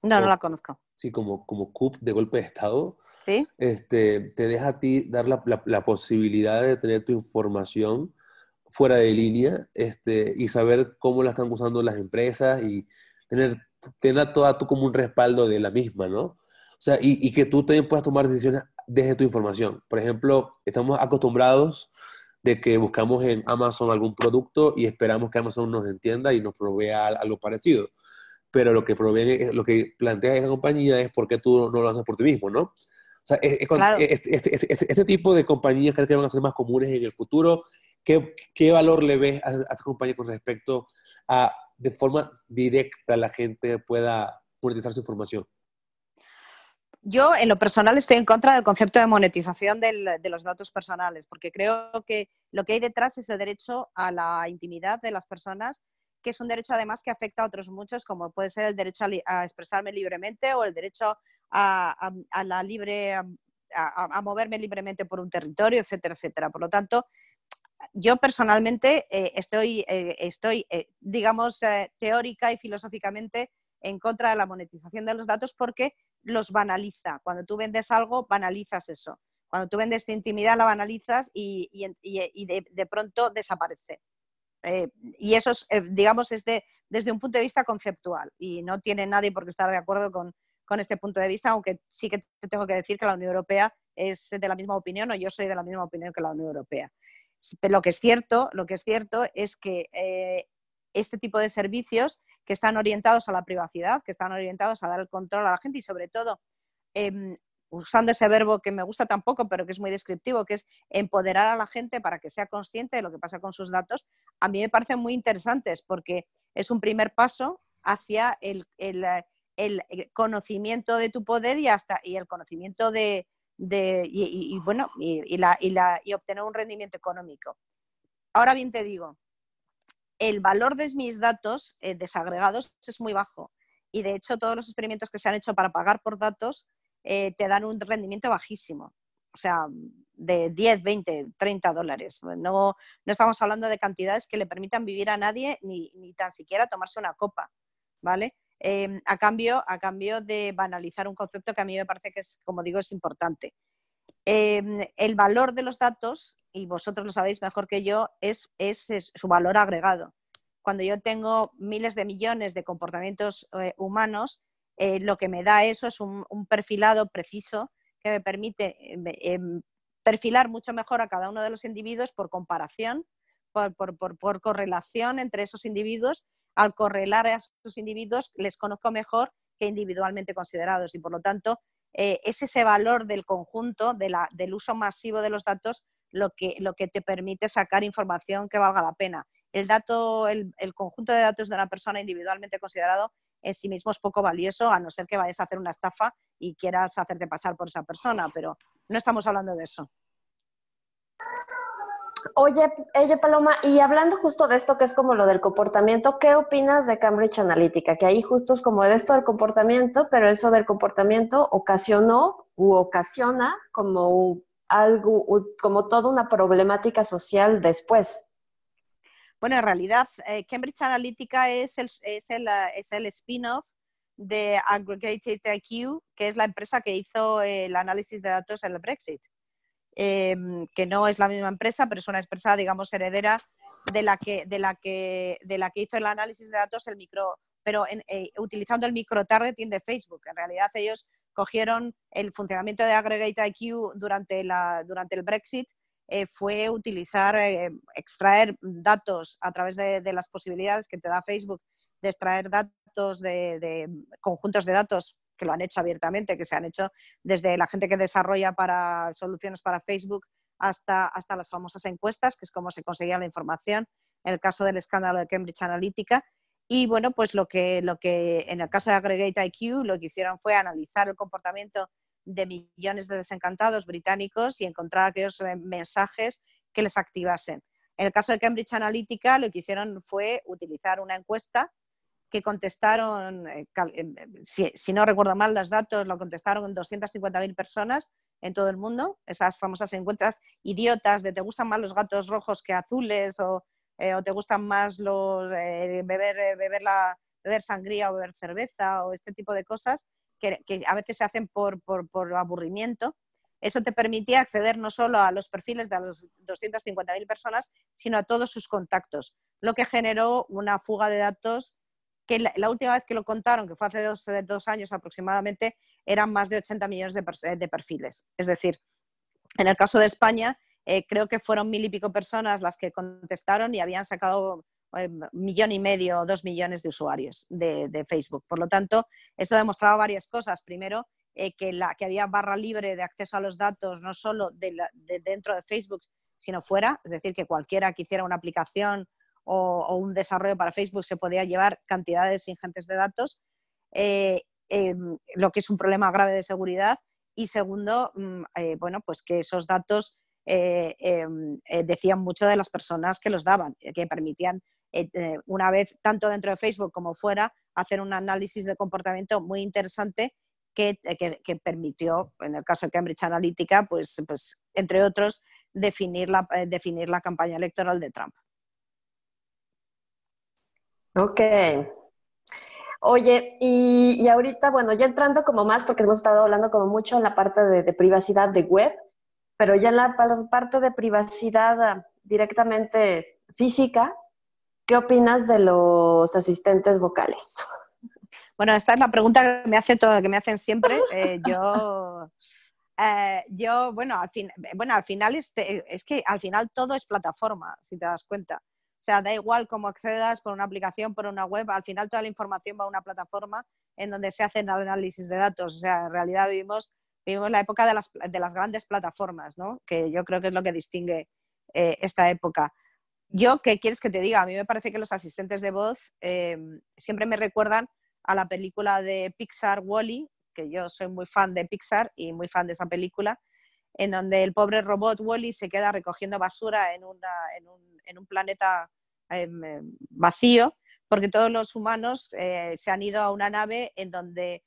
No, no la conozco. Sí, como, como CUP de golpe de Estado. Sí. Este, te deja a ti dar la, la, posibilidad de tener tu información fuera de línea este, y saber cómo la están usando las empresas y tener, tener toda tú como un respaldo de la misma, ¿no? O sea, y, que tú también puedas tomar decisiones desde tu información. Por ejemplo, estamos acostumbrados de que buscamos en Amazon algún producto y esperamos que Amazon nos entienda y nos provea algo parecido. Pero lo que, provee, lo que plantea esa compañía es por qué tú no lo haces por ti mismo, ¿no? O sea, este, este, tipo de compañías creo que van a ser más comunes en el futuro. ¿Qué, qué valor le ves a, a esta compañía con respecto a, de forma directa, la gente pueda monetizar su información? Yo, en lo personal, estoy en contra del concepto de monetización de los datos personales, porque creo que lo que hay detrás es el derecho a la intimidad de las personas, que es un derecho además que afecta a otros muchos, como puede ser el derecho a, expresarme libremente o el derecho a, la libre, a, moverme libremente por un territorio, etcétera, etcétera. Por lo tanto, yo personalmente eh, estoy, eh, estoy eh, digamos, teórica y filosóficamente en contra de la monetización de los datos porque los banaliza. Cuando tú vendes algo, banalizas eso. Cuando tú vendes tu intimidad, la banalizas y, de, pronto desaparece. Eh, y eso, es, eh, digamos, es desde un punto de vista conceptual y no tiene nadie por qué estar de acuerdo con, este punto de vista, aunque sí que te tengo que decir que la Unión Europea es de la misma opinión o yo soy de la misma opinión que la Unión Europea. Pero lo que es cierto, lo que es, cierto es que eh, este tipo de servicios que están orientados a la privacidad, que están orientados a dar el control a la gente y sobre todo em, usando ese verbo que me gusta tampoco, pero que es muy descriptivo, que es empoderar a la gente para que sea consciente de lo que pasa con sus datos, a mí me parecen muy interesantes porque es un primer paso hacia el, conocimiento de tu poder y hasta y el conocimiento de, y, bueno y, la, y obtener un rendimiento económico. Ahora bien te digo, el valor de mis datos eh, desagregados es muy bajo. Y de hecho, todos los experimentos que se han hecho para pagar por datos eh, te dan un rendimiento bajísimo. O sea, de 10, 20, 30 dólares. No, no estamos hablando de cantidades que le permitan vivir a nadie ni, ni tan siquiera tomarse una copa. ¿Vale? Em, a, cambio, a cambio de banalizar un concepto que a mí me parece que es, como digo, es importante. Em, el valor de los datos, y vosotros lo sabéis mejor que yo, es, su valor agregado. Cuando yo tengo miles de millones de comportamientos eh, humanos, eh, lo que me da eso es un, perfilado preciso que me permite em, perfilar mucho mejor a cada uno de los individuos por comparación, por, correlación entre esos individuos. Al correlar a esos individuos, les conozco mejor que individualmente considerados y por lo tanto eh, es ese valor del conjunto, del uso masivo de los datos, lo que, lo que te permite sacar información que valga la pena. el dato, el, conjunto de datos de una persona individualmente considerado en sí mismo es poco valioso, a no ser que vayas a hacer una estafa y quieras hacerte pasar por esa persona, pero no estamos hablando de eso. Oye, ella Paloma, y hablando justo de esto que es como lo del comportamiento, ¿qué opinas de Cambridge Analytica? Que ahí justo es como de esto del comportamiento, pero eso del comportamiento ocasionó u ocasiona como algo, como toda una problemática social después. Bueno, en realidad, eh, Cambridge Analytica es el, es el, es el spin-off de Aggregated IQ, que es la empresa que hizo el análisis de datos en el Brexit. Em, que no es la misma empresa, pero es una empresa, digamos, heredera de la que, de la que, de la que hizo el análisis de datos, el micro, pero eh, utilizando el micro-targeting de Facebook. En realidad ellos cogieron el funcionamiento de Aggregate IQ durante, la, durante el Brexit, eh, fue utilizar, eh, extraer datos a través de, las posibilidades que te da Facebook de extraer datos de conjuntos de datos que lo han hecho abiertamente, que se han hecho desde la gente que desarrolla para soluciones para Facebook hasta, hasta las famosas encuestas, que es como se conseguía la información en el caso del escándalo de Cambridge Analytica. Y bueno, pues lo que, lo que en el caso de Aggregate IQ lo que hicieron fue analizar el comportamiento de millones de desencantados británicos y encontrar aquellos eh, mensajes que les activasen. En el caso de Cambridge Analytica lo que hicieron fue utilizar una encuesta que contestaron, eh, eh, si, no recuerdo mal los datos, lo contestaron 250.000 personas en todo el mundo, esas famosas encuestas idiotas de te gustan más los gatos rojos que azules o, eh, te gustan más los beber, beber, la, beber sangría o beber cerveza o este tipo de cosas que, a veces se hacen por, por, por, aburrimiento. Eso te permitía acceder no solo a los perfiles de las 250.000 personas, sino a todos sus contactos, lo que generó una fuga de datos que la, última vez que lo contaron, que fue hace dos, eh, años aproximadamente, eran más de 80 millones de, perfiles. Es decir, en el caso de España, eh, creo que fueron mil y pico personas las que contestaron y habían sacado eh, millón y medio o dos millones de usuarios de, Facebook. Por lo tanto, esto demostraba varias cosas. Primero, que, la, que había barra libre de acceso a los datos, no solo de dentro de Facebook, sino fuera. Es decir, que cualquiera que hiciera una aplicación o, un desarrollo para Facebook se podía llevar cantidades ingentes de datos, eh, em, lo que es un problema grave de seguridad. Y segundo, mm, eh, bueno, pues que esos datos eh, decían mucho de las personas que los daban, que permitían, una vez, tanto dentro de Facebook como fuera, hacer un análisis de comportamiento muy interesante que, permitió, en el caso de Cambridge Analytica, pues, pues entre otros, definir la, definir la campaña electoral de Trump. Ok. Oye, y, ahorita, bueno, ya entrando como más, porque hemos estado hablando como mucho en la parte de, privacidad de web, pero ya en la, parte de privacidad ah, directamente física, ¿qué opinas de los asistentes vocales? Bueno, esta es la pregunta que me, hace todo, que me hacen siempre. Eh, yo, eh, yo, bueno, al, fin, bueno, al final este, es que al final todo es plataforma, si te das cuenta. Sea, da igual cómo accedas por una aplicación, por una web, al final toda la información va a una plataforma en donde se hacen análisis de datos. O sea, en realidad vivimos, vivimos la época de las, de las grandes plataformas, ¿no? Que yo creo que es lo que distingue eh, esta época. Yo, ¿qué quieres que te diga? A mí me parece que los asistentes de voz em, siempre me recuerdan a la película de Pixar, Wally, que yo soy muy fan de Pixar y muy fan de esa película, en donde el pobre robot Wally se queda recogiendo basura en, un, planeta Em, em, vacío, porque todos los humanos eh, se han ido a una nave en donde,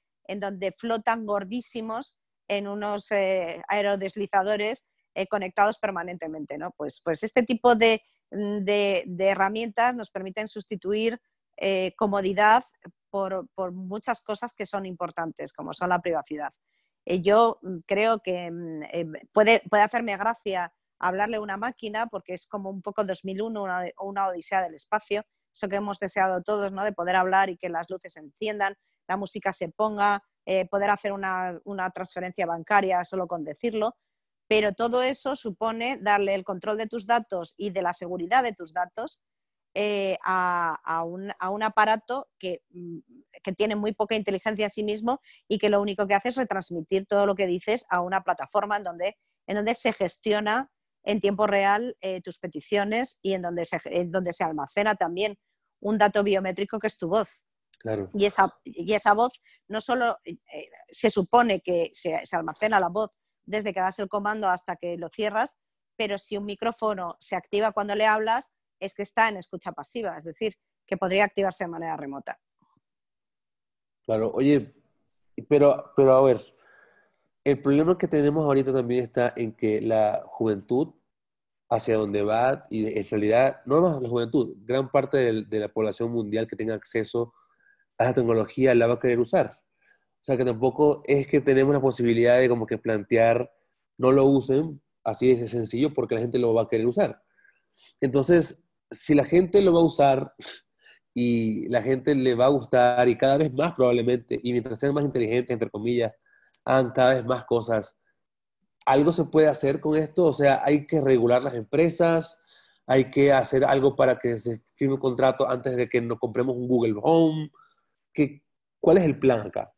flotan gordísimos en unos eh, aerodeslizadores eh, conectados permanentemente. ¿no? Pues, pues este tipo de, herramientas nos permiten sustituir comodidad por, muchas cosas que son importantes, como son la privacidad. Yo mm, creo que mm, puede, puede hacerme gracia hablarle a una máquina, porque es como un poco 2001 una, una odisea del espacio, eso que hemos deseado todos, ¿no? de poder hablar y que las luces se enciendan, la música se ponga, eh, poder hacer una, transferencia bancaria solo con decirlo, pero todo eso supone darle el control de tus datos y de la seguridad de tus datos eh, a, un, aparato que, mm, que, tiene muy poca inteligencia a sí mismo y que lo único que hace es retransmitir todo lo que dices a una plataforma en donde, en donde se gestiona en tiempo real eh, tus peticiones y en donde, se, en donde se almacena también un dato biométrico que es tu voz. Claro. Y esa, y esa voz no solo eh, se supone que se, se, almacena la voz desde que das el comando hasta que lo cierras, pero si un micrófono se activa cuando le hablas, es que está en escucha pasiva, es decir, que podría activarse de manera remota. Claro, oye, pero, pero a ver, el problema que tenemos ahorita también está en que la juventud hacia donde va, y en realidad, no más la juventud, gran parte de, la población mundial que tenga acceso a esa tecnología la va a querer usar. O sea que tampoco es que tenemos la posibilidad de como que plantear, no lo usen, así de sencillo, porque la gente lo va a querer usar. Entonces, si la gente lo va a usar y la gente le va a gustar y cada vez más probablemente, y mientras sean más inteligentes, entre comillas, hagan cada vez más cosas, ¿algo se puede hacer con esto? O sea, hay que regular las empresas, hay que hacer algo para que se firme un contrato antes de que nos compremos un Google Home. ¿Qué, ¿Cuál es el plan acá?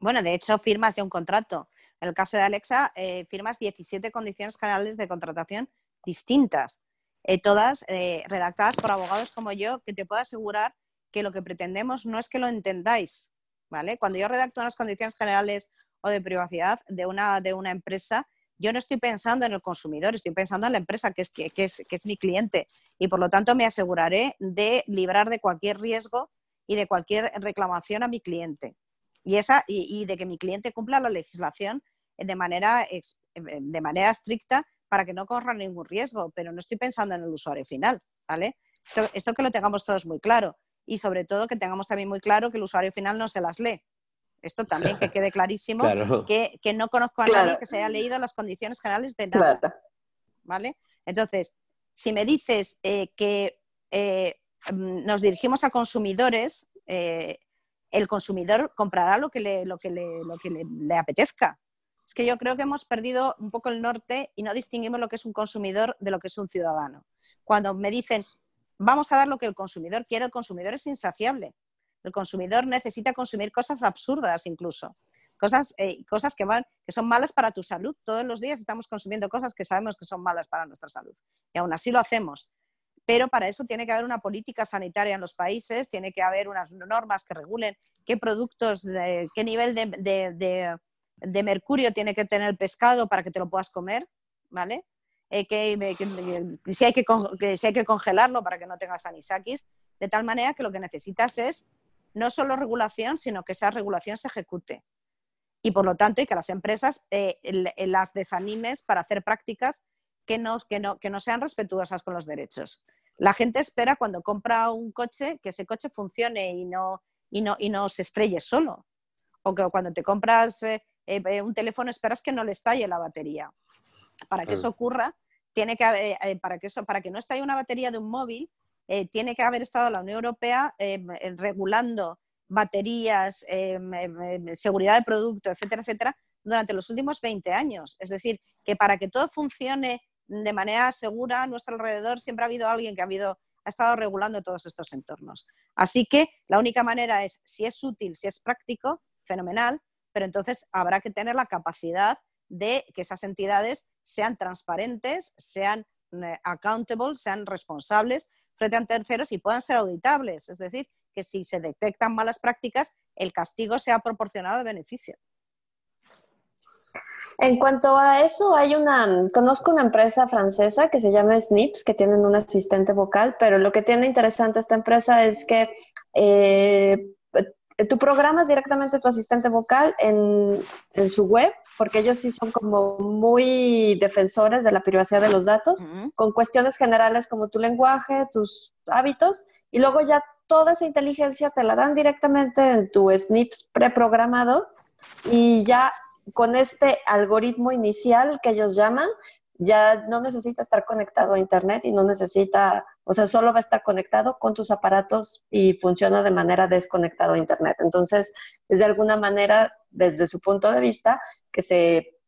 Bueno, de hecho, firmas ya un contrato. En el caso de Alexa, eh, firmas 17 condiciones generales de contratación distintas, eh, todas eh, redactadas por abogados como yo, que te puedo asegurar que lo que pretendemos no es que lo entendáis, ¿vale? Cuando yo redacto unas condiciones generales o de privacidad de una, de una empresa, yo no estoy pensando en el consumidor, estoy pensando en la empresa que es, que, es, que es mi cliente y por lo tanto me aseguraré de librar de cualquier riesgo y de cualquier reclamación a mi cliente. Y, esa, y, y de que mi cliente cumpla la legislación de manera, de manera estricta para que no corra ningún riesgo, pero no estoy pensando en el usuario final, ¿vale? Esto, esto que lo tengamos todos muy claro y sobre todo que tengamos también muy claro que el usuario final no se las lee. Esto también que quede clarísimo, claro. que, que, no conozco a claro. nadie que se haya leído las condiciones generales de nada. Claro. ¿Vale? Entonces, si me dices eh, que eh, nos dirigimos a consumidores, eh, el consumidor comprará lo que le, lo que le, lo que le, le apetezca. Es que yo creo que hemos perdido un poco el norte y no distinguimos lo que es un consumidor de lo que es un ciudadano. Cuando me dicen, vamos a dar lo que el consumidor quiere, el consumidor es insaciable. El consumidor necesita consumir cosas absurdas incluso, cosas, eh, cosas que, van, que son malas para tu salud. Todos los días estamos consumiendo cosas que sabemos que son malas para nuestra salud y aún así lo hacemos. Pero para eso tiene que haber una política sanitaria en los países, tiene que haber unas normas que regulen qué productos, de, qué nivel de, de, de, mercurio tiene que tener pescado para que te lo puedas comer, ¿vale? Eh, que, si hay que, que, si hay que congelarlo para que no tengas anisakis, de tal manera que lo que necesitas es no solo regulación, sino que esa regulación se ejecute. Y por lo tanto, y que las empresas eh, las desanimes para hacer prácticas que no, que, no, que no sean respetuosas con los derechos. La gente espera cuando compra un coche que ese coche funcione y no, y no, y no se estrelle solo. O que cuando te compras eh, eh, un teléfono esperas que no le estalle la batería. Para que eso ocurra, tiene que, eh, para, que eso, para que no estalle una batería de un móvil, eh, tiene que haber estado la Unión Europea eh, regulando baterías, eh, seguridad de producto, etcétera, etcétera, durante los últimos 20 años. Es decir, que para que todo funcione de manera segura a nuestro alrededor siempre ha habido alguien que ha, habido, ha estado regulando todos estos entornos. Así que la única manera es, si es útil, si es práctico, fenomenal, pero entonces habrá que tener la capacidad de que esas entidades sean transparentes, sean accountable, sean responsables frente a terceros y puedan ser auditables. Es decir, que si se detectan malas prácticas, el castigo sea proporcional al beneficio. En cuanto a eso, hay una, conozco una empresa francesa que se llama Snips, que tienen un asistente vocal, pero lo que tiene interesante esta empresa es que eh, tú programas directamente tu asistente vocal en, en, su web, porque ellos sí son como muy defensores de la privacidad de los datos, uh -huh. con cuestiones generales como tu lenguaje, tus hábitos, y luego ya toda esa inteligencia te la dan directamente en tu SNIPS preprogramado y ya con este algoritmo inicial que ellos llaman, ya no necesita estar conectado a Internet y no necesita, o sea, solo va a estar conectado con tus aparatos y funciona de manera desconectado a Internet. Entonces, es de alguna manera, desde su punto de vista, que se,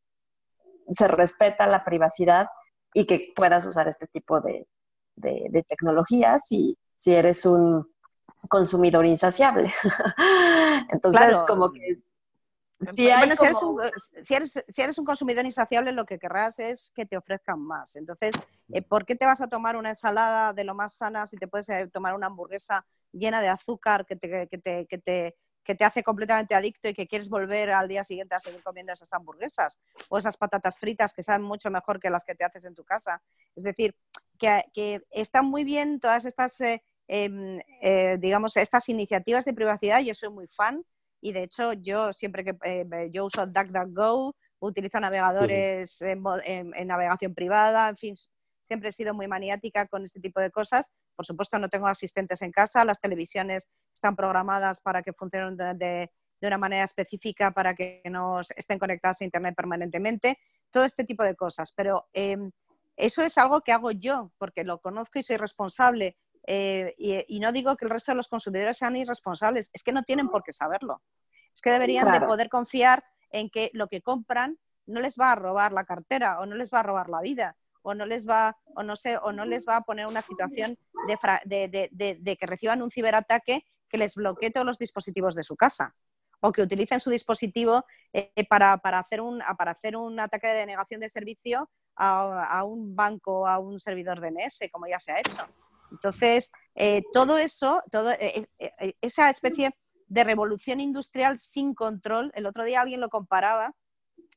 se respeta la privacidad y que puedas usar este tipo de, de, de tecnologías y si eres un consumidor insaciable. Entonces, claro. como que si, eres un, consumidor insaciable, lo que querrás es que te ofrezcan más. Entonces, eh, ¿por qué te vas a tomar una ensalada de lo más sana si te puedes eh, tomar una hamburguesa llena de azúcar que te, que te, que te, que te hace completamente adicto y que quieres volver al día siguiente a seguir comiendo esas hamburguesas o esas patatas fritas que saben mucho mejor que las que te haces en tu casa? Es decir, que, que están muy bien todas estas, eh, em, digamos, estas iniciativas de privacidad. Yo soy muy fan y de hecho yo siempre que eh, yo uso DuckDuckGo, utilizo navegadores en, navegación privada, en fin, siempre he sido muy maniática con este tipo de cosas. Por supuesto, no tengo asistentes en casa, las televisiones están programadas para que funcionen de, una manera específica para que no estén conectadas a Internet permanentemente, todo este tipo de cosas. Pero em, eso es algo que hago yo, porque lo conozco y soy responsable eh, y, no digo que el resto de los consumidores sean irresponsables, es que no tienen por qué saberlo. Es que deberían de poder confiar en que lo que compran no les va a robar la cartera o no les va a robar la vida o no les va o no sé o no les va a poner una situación de, que reciban un ciberataque que les bloquee todos los dispositivos de su casa o que utilicen su dispositivo eh, para, hacer un, para hacer un ataque de denegación de servicio a, a un banco o a un servidor DNS, como ya se ha hecho. Entonces, eh, todo eso, todo, eh, eh, esa especie de revolución industrial sin control, el otro día alguien lo comparaba,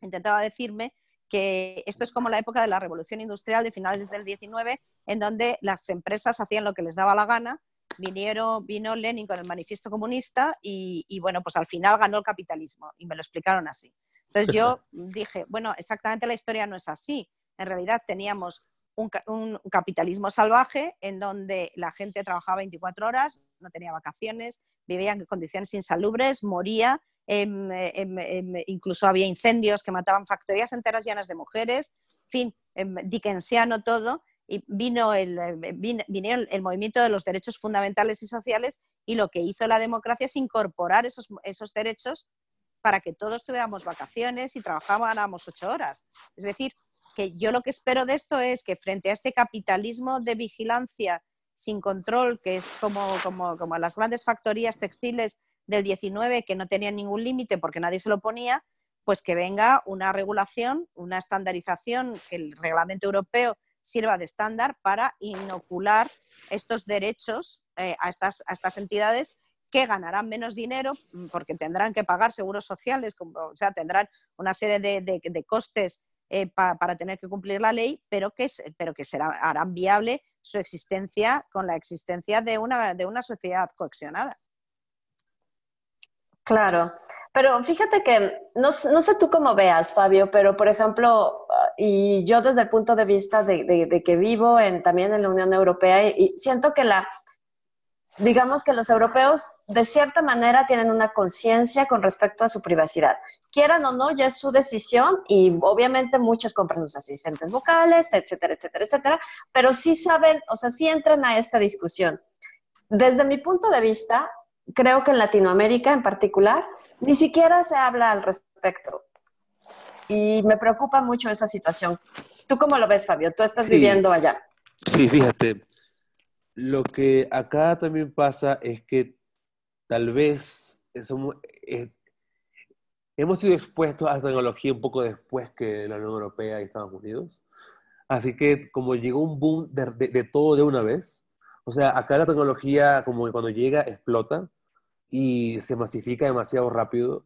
intentaba decirme que esto es como la época de la revolución industrial de finales del 19, en donde las empresas hacían lo que les daba la gana, vinieron, vino Lenin con el manifiesto comunista y, y bueno, pues al final ganó el capitalismo y me lo explicaron así. Entonces yo dije, bueno, exactamente la historia no es así. En realidad teníamos un, capitalismo salvaje en donde la gente trabajaba 24 horas, no tenía vacaciones, vivía en condiciones insalubres, moría, em, em, em, incluso había incendios que mataban factorías enteras llenas de mujeres, en fin, dickensiano todo, y vino el, el movimiento de los derechos fundamentales y sociales y lo que hizo la democracia es incorporar esos, esos derechos para que todos tuviéramos vacaciones y trabajábamos ocho horas. Es decir, que yo lo que espero de esto es que frente a este capitalismo de vigilancia sin control, que es como, como, como las grandes factorías textiles del 19 que no tenían ningún límite porque nadie se lo ponía, pues que venga una regulación, una estandarización, que el reglamento europeo sirva de estándar para inocular estos derechos eh, a, estas, a estas entidades que ganarán menos dinero porque tendrán que pagar seguros sociales, o sea, tendrán una serie de, de costes eh, para tener que cumplir la ley, pero que, será, viable su existencia con la existencia de una, sociedad cohesionada. Claro, pero fíjate que no, sé tú cómo veas, Fabio, pero por ejemplo, ah, y yo desde el punto de vista de, que vivo también en la Unión Europea, y siento que la, digamos que los europeos de cierta manera tienen una conciencia con respecto a su privacidad. Quieran o no, ya es su decisión y obviamente muchos compran sus asistentes vocales, etcétera, etcétera, etcétera, pero sí saben, o sea, sí entran a esta discusión. Desde mi punto de vista, creo que en Latinoamérica en particular, ni siquiera se habla al respecto. Y me preocupa mucho esa situación. ¿Tú cómo lo ves, Fabio? Tú estás viviendo allá. Sí, fíjate, lo que acá también pasa es que tal vez somos, hemos sido expuestos a tecnología un poco después que la Unión Europea y Estados Unidos. Así que como llegó un boom de, todo de una vez, o sea, acá la tecnología como que cuando llega explota y se masifica demasiado rápido.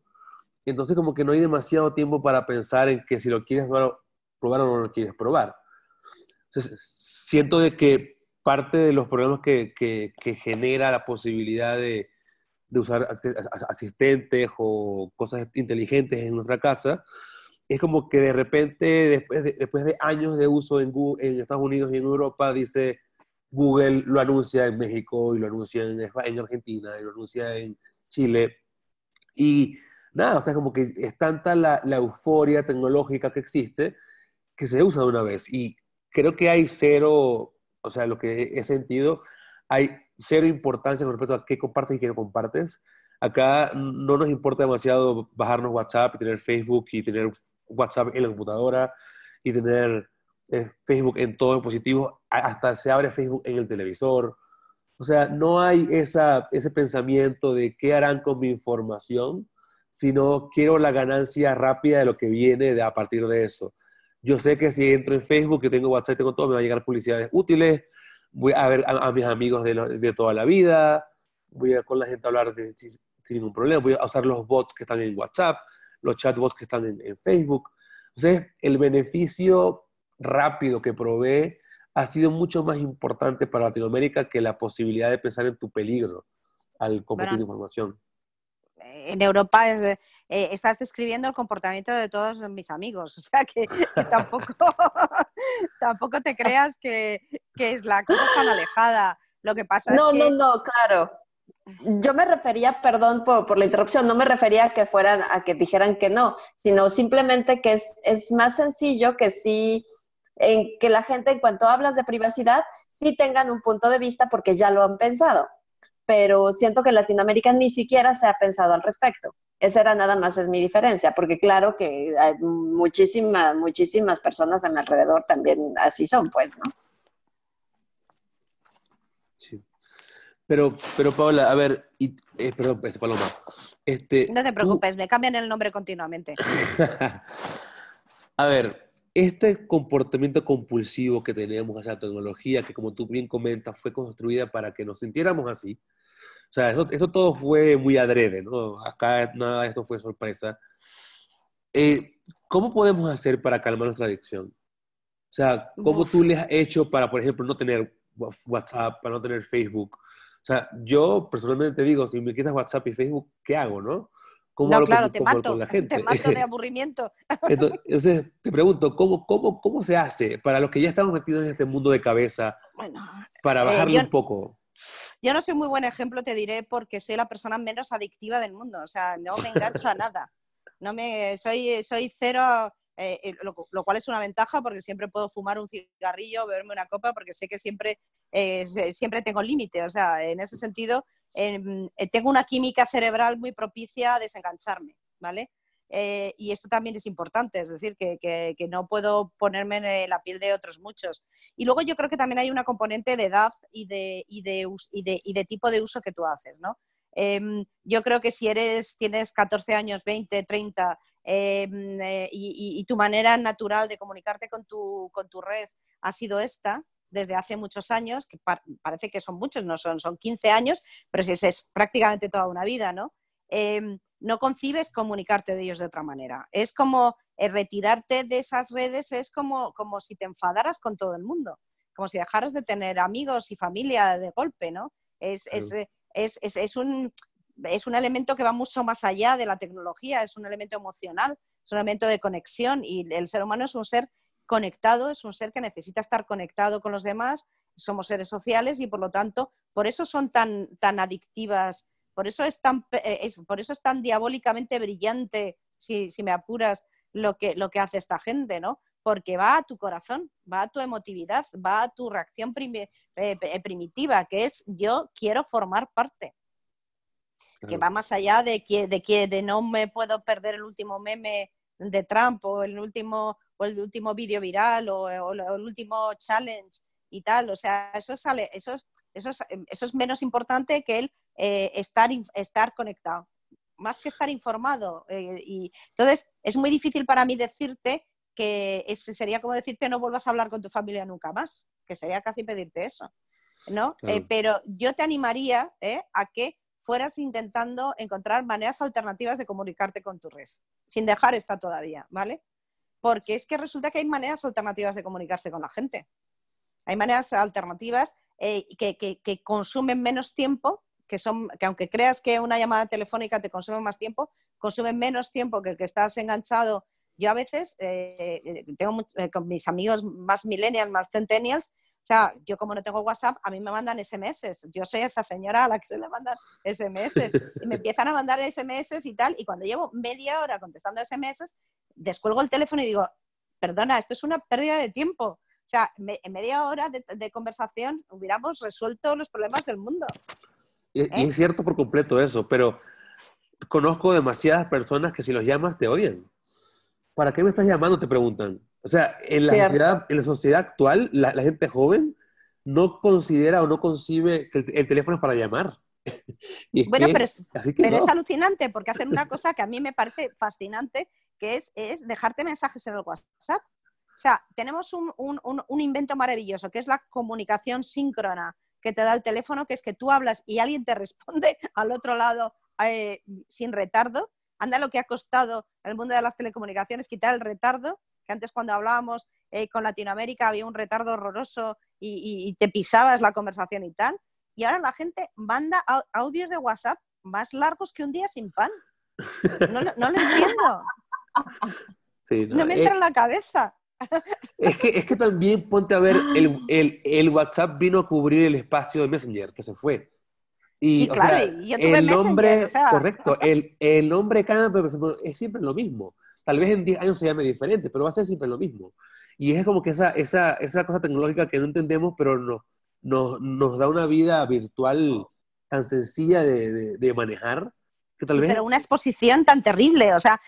Entonces como que no hay demasiado tiempo para pensar en que si lo quieres probar, o no lo quieres probar. Entonces, siento de que parte de los problemas que, que, genera la posibilidad de, de, usar asistentes o cosas inteligentes en nuestra casa, es como que de repente, después de, después de años de uso en, Google, en Estados Unidos y en Europa, dice Google lo anuncia en México y lo anuncia en, en Argentina y lo anuncia en Chile. Y nada, o sea, como que es tanta la, la euforia tecnológica que existe que se usa de una vez. Y creo que hay cero o sea, lo que he sentido, hay cero importancia con respecto a qué compartes y qué no compartes. Acá no nos importa demasiado bajarnos WhatsApp y tener Facebook y tener WhatsApp en la computadora y tener eh, Facebook en todo dispositivo, hasta se abre Facebook en el televisor. O sea, no hay esa, ese pensamiento de qué harán con mi información, sino quiero la ganancia rápida de lo que viene de, a partir de eso. Yo sé que si entro en Facebook, que tengo WhatsApp, tengo todo, me va a llegar publicidades útiles, voy a ver a, mis amigos de, de, toda la vida, voy a con la gente a hablar de, sin, ningún problema, voy a usar los bots que están en WhatsApp, los chatbots que están en, en Facebook. Entonces, el beneficio rápido que provee ha sido mucho más importante para Latinoamérica que la posibilidad de pensar en tu peligro al compartir información. En Europa eh, estás describiendo el comportamiento de todos mis amigos, o sea que, tampoco, tampoco te creas que, es la cosa tan alejada. Lo que pasa no, es que... No, no, claro. Yo me refería, perdón por, por, la interrupción, no me refería a que fueran, a que dijeran que no, sino simplemente que es, es más sencillo que sí en que la gente, en cuanto hablas de privacidad, sí tengan un punto de vista porque ya lo han pensado. Pero siento que en Latinoamérica ni siquiera se ha pensado al respecto. Esa era nada más es mi diferencia, porque claro que hay muchísimas, muchísimas personas a mi alrededor también así son, pues, ¿no? Sí. Pero, pero Paola, a ver, y, eh, perdón, este, Paloma. Este, no te preocupes, me cambian el nombre continuamente. a ver, este comportamiento compulsivo que tenemos hacia la tecnología, que como tú bien comentas, fue construida para que nos sintiéramos así. O sea, eso, todo fue muy adrede, ¿no? Acá nada de esto fue sorpresa. Eh, ¿Cómo podemos hacer para calmar nuestra adicción? O sea, ¿cómo tú le has hecho para, por ejemplo, no tener WhatsApp, para no tener Facebook? O sea, yo personalmente te digo, si me quitas WhatsApp y Facebook, ¿qué hago, no? no, claro, te mato, te mato de aburrimiento. Entonces, te pregunto, ¿cómo, cómo, ¿cómo se hace para los que ya estamos metidos en este mundo de cabeza para eh, bajarle un poco? Yo no soy muy buen ejemplo, te diré, porque soy la persona menos adictiva del mundo. O sea, no me engancho a nada. No me, soy, soy cero, eh, eh, lo, cual es una ventaja porque siempre puedo fumar un cigarrillo, beberme una copa, porque sé que siempre, siempre tengo límite. O sea, en ese sentido, Em, eh, tengo una química cerebral muy propicia a desengancharme, ¿vale? Eh, y esto también es importante, es decir, que, que, no puedo ponerme en la piel de otros muchos. Y luego yo creo que también hay una componente de edad y de, y de, y de, y de tipo de uso que tú haces, ¿no? Em, yo creo que si eres, tienes 14 años, 20, 30 em, eh, y, y, tu manera natural de comunicarte con tu, con tu red ha sido esta, desde hace muchos años, que parece que son muchos, no son, son 15 años, pero si es, prácticamente toda una vida, ¿no? No concibes comunicarte de ellos de otra manera. Es como eh, retirarte de esas redes, es como, como si te enfadaras con todo el mundo, como si dejaras de tener amigos y familia de golpe, ¿no? Es, es, es, es, un, es un elemento que va mucho más allá de la tecnología, es un elemento emocional, es un elemento de conexión y el ser humano es un ser conectado, es un ser que necesita estar conectado con los demás, somos seres sociales y por lo tanto, por eso son tan, tan adictivas, por eso es tan, eh, por eso es tan diabólicamente brillante, si, me apuras, lo que, lo que hace esta gente, ¿no? Porque va a tu corazón, va a tu emotividad, va a tu reacción eh, eh, primitiva, que es yo quiero formar parte. Que va más allá de que, de que de no me puedo perder el último meme de Trump o el último o el último vídeo viral o, el último challenge y tal. O sea, eso, sale, eso, eso, es, eso es menos importante que el eh, estar, estar conectado, más que estar informado. Eh, y, entonces, es muy difícil para mí decirte que sería como decirte no vuelvas a hablar con tu familia nunca más, que sería casi pedirte eso. ¿no? Eh, pero yo te animaría a que fueras intentando encontrar maneras alternativas de comunicarte con tu red, sin dejar esta todavía, ¿vale? porque es que resulta que hay maneras alternativas de comunicarse con la gente. Hay maneras alternativas eh, que, consumen menos tiempo, que, son, que aunque creas que una llamada telefónica te consume más tiempo, consumen menos tiempo que el que estás enganchado. Yo a veces eh, eh, tengo con mis amigos más millennials, más centennials, o sea, yo como no tengo WhatsApp, a mí me mandan SMS. Yo soy esa señora a la que se le mandan SMS. Y me empiezan a mandar SMS y tal. Y cuando llevo media hora contestando SMS, descuelgo el teléfono y digo, perdona, esto es una pérdida de tiempo. O sea, en media hora de, conversación hubiéramos resuelto los problemas del mundo. Y, ¿Eh? es cierto por completo eso, pero conozco demasiadas personas que si los llamas te odian. ¿Para qué me estás llamando? Te preguntan. O sea, en la, sociedad, en la sociedad actual, la, gente joven no considera o no concibe que el, teléfono es para llamar. bueno, pero, es, pero es alucinante porque hacen una cosa que a mí me parece fascinante, que es, es dejarte mensajes en el WhatsApp. O sea, tenemos un, un, un, invento maravilloso, que es la comunicación síncrona que te da el teléfono, que es que tú hablas y alguien te responde al otro lado eh, sin retardo. Anda lo que ha costado el mundo de las telecomunicaciones quitar el retardo, que antes cuando hablábamos eh, con Latinoamérica había un retardo horroroso y, te pisabas la conversación y tal. Y ahora la gente manda audios de WhatsApp más largos que un día sin pan. No, lo entiendo. no, me entra eh, en la cabeza. Es que, es que también ponte a ver, el, WhatsApp vino a cubrir el espacio de Messenger, que se fue. Y, el nombre, correcto, el, el nombre cambia, pero es siempre lo mismo. Tal vez en 10 años se llame diferente, pero va a ser siempre lo mismo. Y es como que esa, esa, esa cosa tecnológica que no entendemos, pero no, nos da una vida virtual tan sencilla de, de manejar, pero una exposición tan terrible. O sea,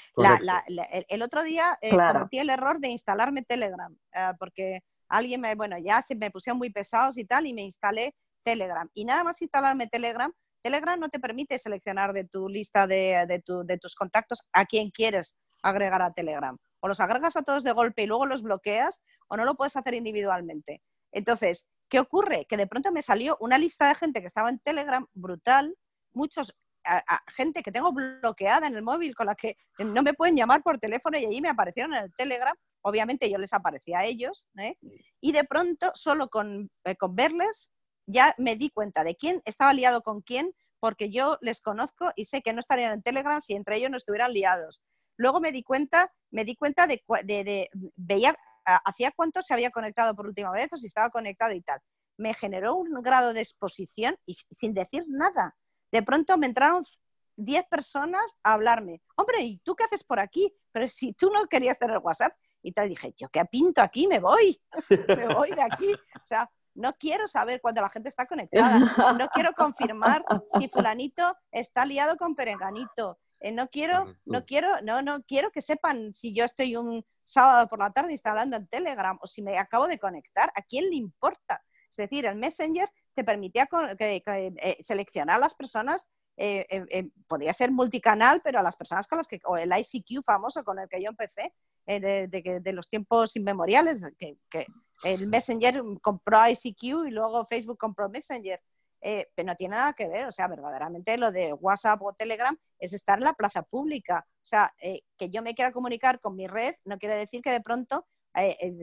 el, otro día eh, cometí el error de instalarme Telegram, eh, porque alguien me, bueno, ya se me pusieron muy pesados y tal, y me instalé Telegram. Y nada más instalarme Telegram, Telegram no te permite seleccionar de tu lista de, de, tus contactos a quién quieres agregar a Telegram. O los agregas a todos de golpe y luego los bloqueas, o no lo puedes hacer individualmente. Entonces, ¿qué ocurre? Que de pronto me salió una lista de gente que estaba en Telegram brutal, muchos a, gente que tengo bloqueada en el móvil con la que no me pueden llamar por teléfono y allí me aparecieron en el Telegram. Obviamente yo les aparecía a ellos ¿eh? y de pronto solo con, eh, con verles ya me di cuenta de quién estaba liado con quién porque yo les conozco y sé que no estarían en Telegram si entre ellos no estuvieran liados. Luego me di cuenta, me di cuenta de, de, de veía hacía cuánto se había conectado por última vez o si estaba conectado y tal. Me generó un grado de exposición y sin decir nada de pronto me entraron 10 personas a hablarme. Hombre, ¿y tú qué haces por aquí? Pero si tú no querías tener WhatsApp. Y te dije, yo qué pinto aquí, me voy, me voy de aquí. O sea, no quiero saber cuándo la gente está conectada. No quiero confirmar si fulanito está liado con perenganito. Eh, no quiero, no quiero, no, no quiero que sepan si yo estoy un sábado por la tarde instalando en Telegram o si me acabo de conectar. ¿A quién le importa? Es decir, el Messenger te permitía eh, seleccionar a las personas, eh, eh, podía ser multicanal, pero a las personas con las que, o el ICQ famoso con el que yo empecé, de, los tiempos inmemoriales, que, el Messenger compró ICQ y luego Facebook compró Messenger. pero no tiene nada que ver, o sea, verdaderamente lo de WhatsApp o Telegram es estar en la plaza pública. O sea, que yo me quiera comunicar con mi red no quiere decir que de pronto,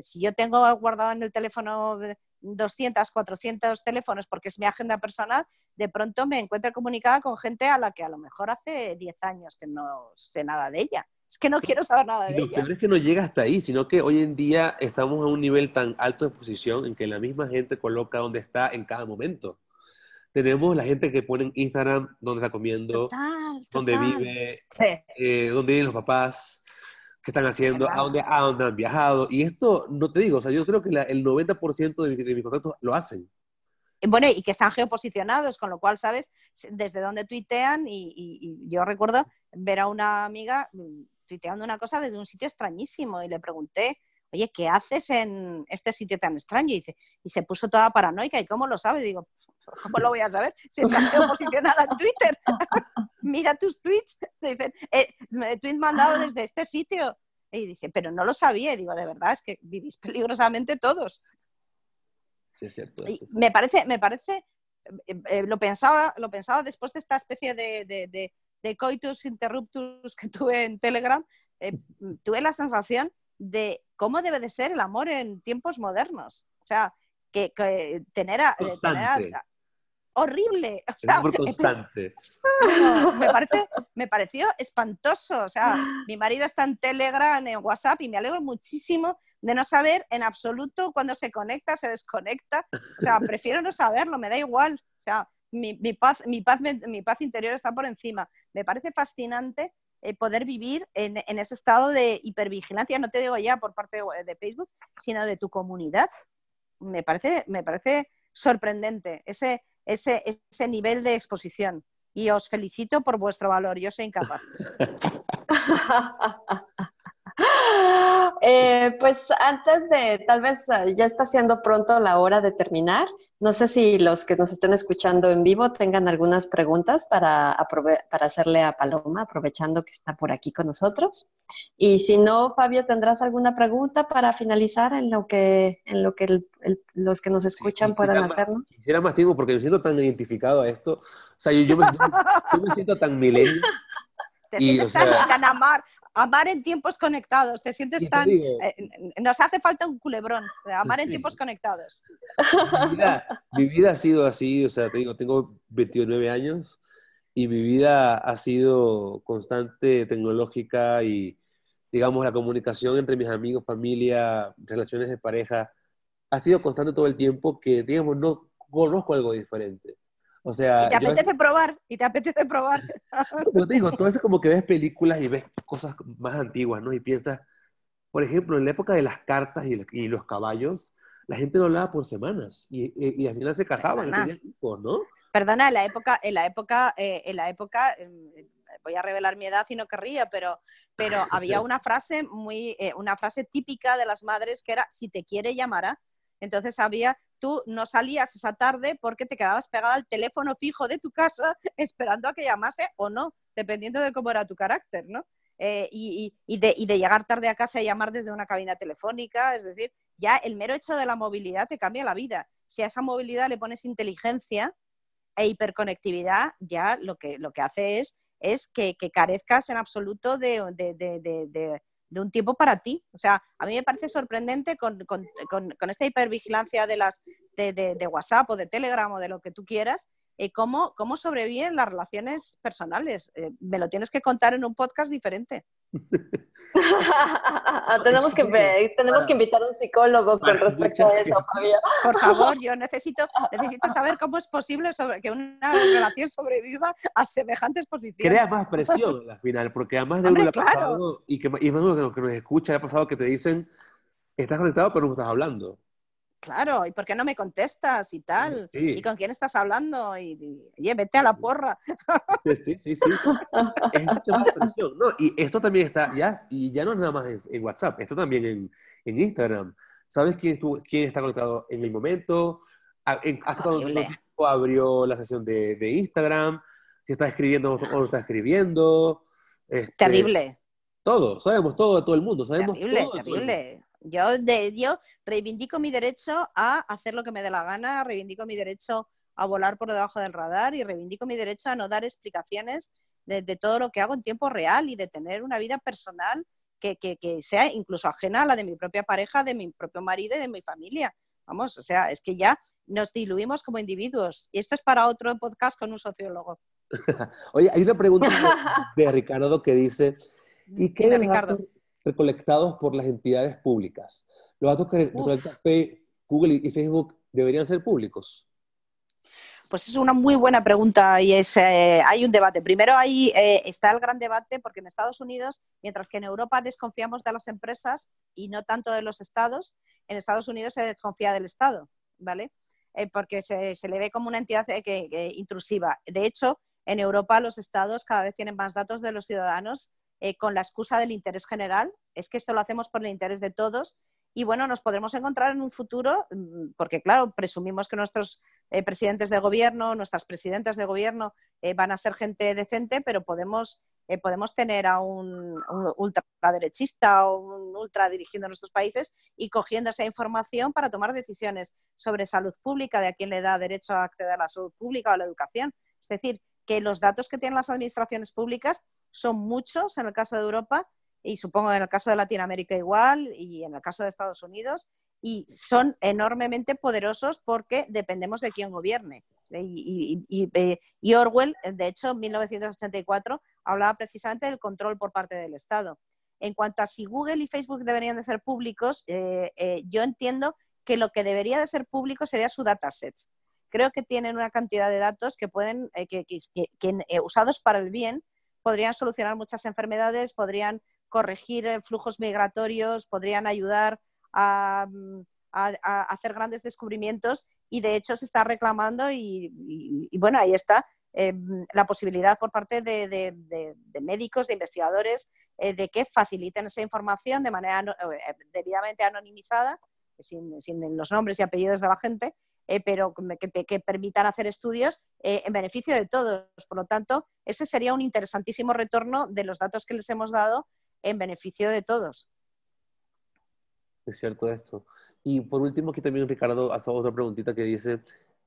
si yo tengo guardado en el teléfono 200, 400 teléfonos porque es mi agenda personal, de pronto me encuentro comunicada con gente a la que a lo mejor hace 10 años que no sé nada de ella. Es que no quiero saber nada de ella. Lo es que no llega hasta ahí, sino que hoy en día estamos a un nivel tan alto de exposición en que la misma gente coloca donde está en cada momento. Tenemos la gente que pone en Instagram dónde está comiendo, dónde vive, eh, dónde viven los papás, qué están haciendo, a dónde, a dónde han viajado. Y esto, no te digo, o sea, yo creo que el 90% de, de mis contactos lo hacen. Bueno, y que están geoposicionados, con lo cual sabes desde dónde tuitean. Y, yo recuerdo ver a una amiga mm, tuiteando una cosa desde un sitio extrañísimo y le pregunté, oye, ¿qué haces en este sitio tan extraño? Y, dice, y se puso toda paranoica. ¿Y cómo lo sabes? Digo, ¿cómo lo voy a saber? Si estás geoposicionada en Twitter. Mira tus tweets. Dicen, eh, tweet mandado ah. desde este sitio. Y dice, pero no lo sabía. Y digo, de verdad, es que vivís peligrosamente todos. Sí, es cierto. me parece, me parece, eh, eh, lo, pensaba, lo pensaba después de esta especie de, de, de, coitus interruptus que tuve en Telegram, tuve la sensación de cómo debe de ser el amor en tiempos modernos. O sea, que, tener, a, tener horrible. O sea, constante. me, parece, me pareció espantoso. O sea, mi marido está en Telegram, en WhatsApp y me alegro muchísimo de no saber en absoluto cuándo se conecta, se desconecta. O sea, prefiero no saberlo, me da igual. O sea, mi, paz, mi, paz, mi paz interior está por encima. Me parece fascinante eh, poder vivir en, ese estado de hipervigilancia, no te digo ya por parte de, Facebook, sino de tu comunidad. Me parece, me parece sorprendente ese, ese, ese nivel de exposición. Y os felicito por vuestro valor, yo soy incapaz. Eh, pues antes de, tal vez eh, ya está siendo pronto la hora de terminar. No sé si los que nos estén escuchando en vivo tengan algunas preguntas para, para hacerle a Paloma, aprovechando que está por aquí con nosotros. Y si no, Fabio, ¿tendrás alguna pregunta para finalizar en lo que, en lo que los que nos escuchan puedan hacerlo? Quisiera más tiempo porque me siento tan identificado a esto. O sea, yo, me, siento tan milenio. Te sientes tan, amar, amar en tiempos conectados, te sientes tan... Eh, nos hace falta un culebrón, amar en tiempos conectados. Mi vida, ha sido así, o sea, te digo, tengo 29 años y mi vida ha sido constante, tecnológica y, digamos, la comunicación entre mis amigos, familia, relaciones de pareja, ha sido constante todo el tiempo que, digamos, no conozco algo diferente. O sea, y te apetece probar, y te apetece probar. Como te digo, todo eso como que ves películas y ves cosas más antiguas, ¿no? Y piensas, por ejemplo, en la época de las cartas y, los caballos, la gente no hablaba por semanas y, y, al final se casaban, tenían hijos, ¿no? Perdona, en la época, en la época, eh, en la época, em, voy a revelar mi edad y no querría, pero, pero había una frase muy, eh, una frase típica de las madres que era si te quiere llamará. Entonces había tú no salías esa tarde porque te quedabas pegada al teléfono fijo de tu casa esperando a que llamase o no, dependiendo de cómo era tu carácter, ¿no? Eh, y, de, llegar tarde a casa y llamar desde una cabina telefónica, es decir, ya el mero hecho de la movilidad te cambia la vida. Si a esa movilidad le pones inteligencia e hiperconectividad, ya lo que, lo que hace es, es que, carezcas en absoluto de, de un tiempo para ti. O sea, a mí me parece sorprendente con, esta hipervigilancia de, las, de, WhatsApp o de Telegram o de lo que tú quieras, eh, cómo, cómo sobreviven las relaciones personales. Eh, me lo tienes que contar en un podcast diferente. tenemos, que, tenemos que invitar a un psicólogo con respecto a eso, Fabio. Por favor, yo necesito, necesito saber cómo es posible sobre, que una relación sobreviva a semejantes posiciones. Crea más presión al final, porque además de uno le ha pasado, y que, y más que nos escucha, le ha pasado que te dicen, estás conectado pero no estás hablando. Claro, ¿y por qué no me contestas y tal? ¿Y con quién estás hablando? Y, oye, vete a la porra. Sí, sí, sí. Es mucha más presión. No, y esto también está ya, y ya no es nada más en, WhatsApp, esto también en, en, Instagram. ¿Sabes quién, quién está conectado en el momento? ¿Hace cuánto tiempo abrió la sesión de, de, Instagram? Si está escribiendo o no está escribiendo. Este, terrible. Todo, sabemos todo de todo el mundo. Sabemos terrible, todo terrible. Yo, de, yo reivindico mi derecho a hacer lo que me dé la gana, reivindico mi derecho a volar por debajo del radar y reivindico mi derecho a no dar explicaciones de, todo lo que hago en tiempo real y de tener una vida personal que, sea incluso ajena a la de mi propia pareja, de mi propio marido y de mi familia. Vamos, o sea, es que ya nos diluimos como individuos. Y esto es para otro podcast con un sociólogo. Oye, hay una pregunta de, Ricardo que dice, ¿y qué de Ricardo? Recolectados por las entidades públicas. ¿Los datos que recolecta Google y Facebook deberían ser públicos? Pues es una muy buena pregunta y es, eh, hay un debate. Primero ahí eh, está el gran debate porque en Estados Unidos, mientras que en Europa desconfiamos de las empresas y no tanto de los estados, en Estados Unidos se desconfía del Estado, ¿vale? Eh, porque se, le ve como una entidad que, intrusiva. De hecho, en Europa los estados cada vez tienen más datos de los ciudadanos eh, con la excusa del interés general. Es que esto lo hacemos por el interés de todos. Y bueno, nos podremos encontrar en un futuro, mm, porque claro, presumimos que nuestros eh, presidentes de gobierno, nuestras presidentas de gobierno eh, van a ser gente decente, pero podemos, podemos tener a un, un, ultraderechista o un ultra dirigiendo nuestros países y cogiendo esa información para tomar decisiones sobre salud pública, de a quién le da derecho a acceder a la salud pública o a la educación. Es decir, que los datos que tienen las administraciones públicas son muchos en el caso de Europa y supongo en el caso de Latinoamérica igual y en el caso de Estados Unidos y son enormemente poderosos porque dependemos de quién gobierne. Y, y, Orwell, de hecho, en 1984 hablaba precisamente del control por parte del Estado. En cuanto a si Google y Facebook deberían de ser públicos, eh, eh, yo entiendo que lo que debería de ser público sería su dataset creo que tienen una cantidad de datos que pueden, eh, que, eh, usados para el bien, podrían solucionar muchas enfermedades, podrían corregir eh, flujos migratorios, podrían ayudar mm, a, hacer grandes descubrimientos y de hecho se está reclamando y, bueno, ahí está la posibilidad por parte de, médicos, de investigadores, de que faciliten esa información de manera debidamente anonimizada, sin, sin, los nombres y apellidos de la gente, pero que, que, permitan hacer estudios en beneficio de todos. Por lo tanto, ese sería un interesantísimo retorno de los datos que les hemos dado en beneficio de todos. Es cierto esto. Y por último, aquí también Ricardo hace otra preguntita que dice,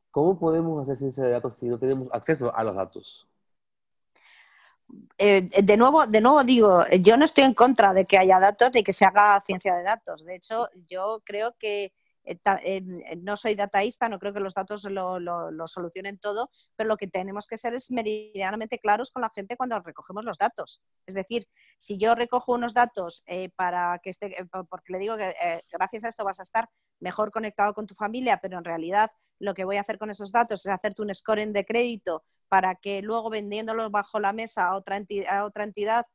¿cómo podemos hacer ciencia de datos si no tenemos acceso a los datos? Eh, de, nuevo, de nuevo digo, yo no estoy en contra de que haya datos ni que se haga ciencia de datos. De hecho, yo creo que eh, eh, no soy dataísta, no creo que los datos lo, lo, solucionen todo, pero lo que tenemos que ser es meridianamente claros con la gente cuando recogemos los datos. Es decir, si yo recojo unos datos eh, para que esté, porque le digo que gracias a esto vas a estar mejor conectado con tu familia, pero en realidad lo que voy a hacer con esos datos es hacerte un scoring de crédito para que luego vendiéndolos bajo la mesa a otra entidad, otra entidad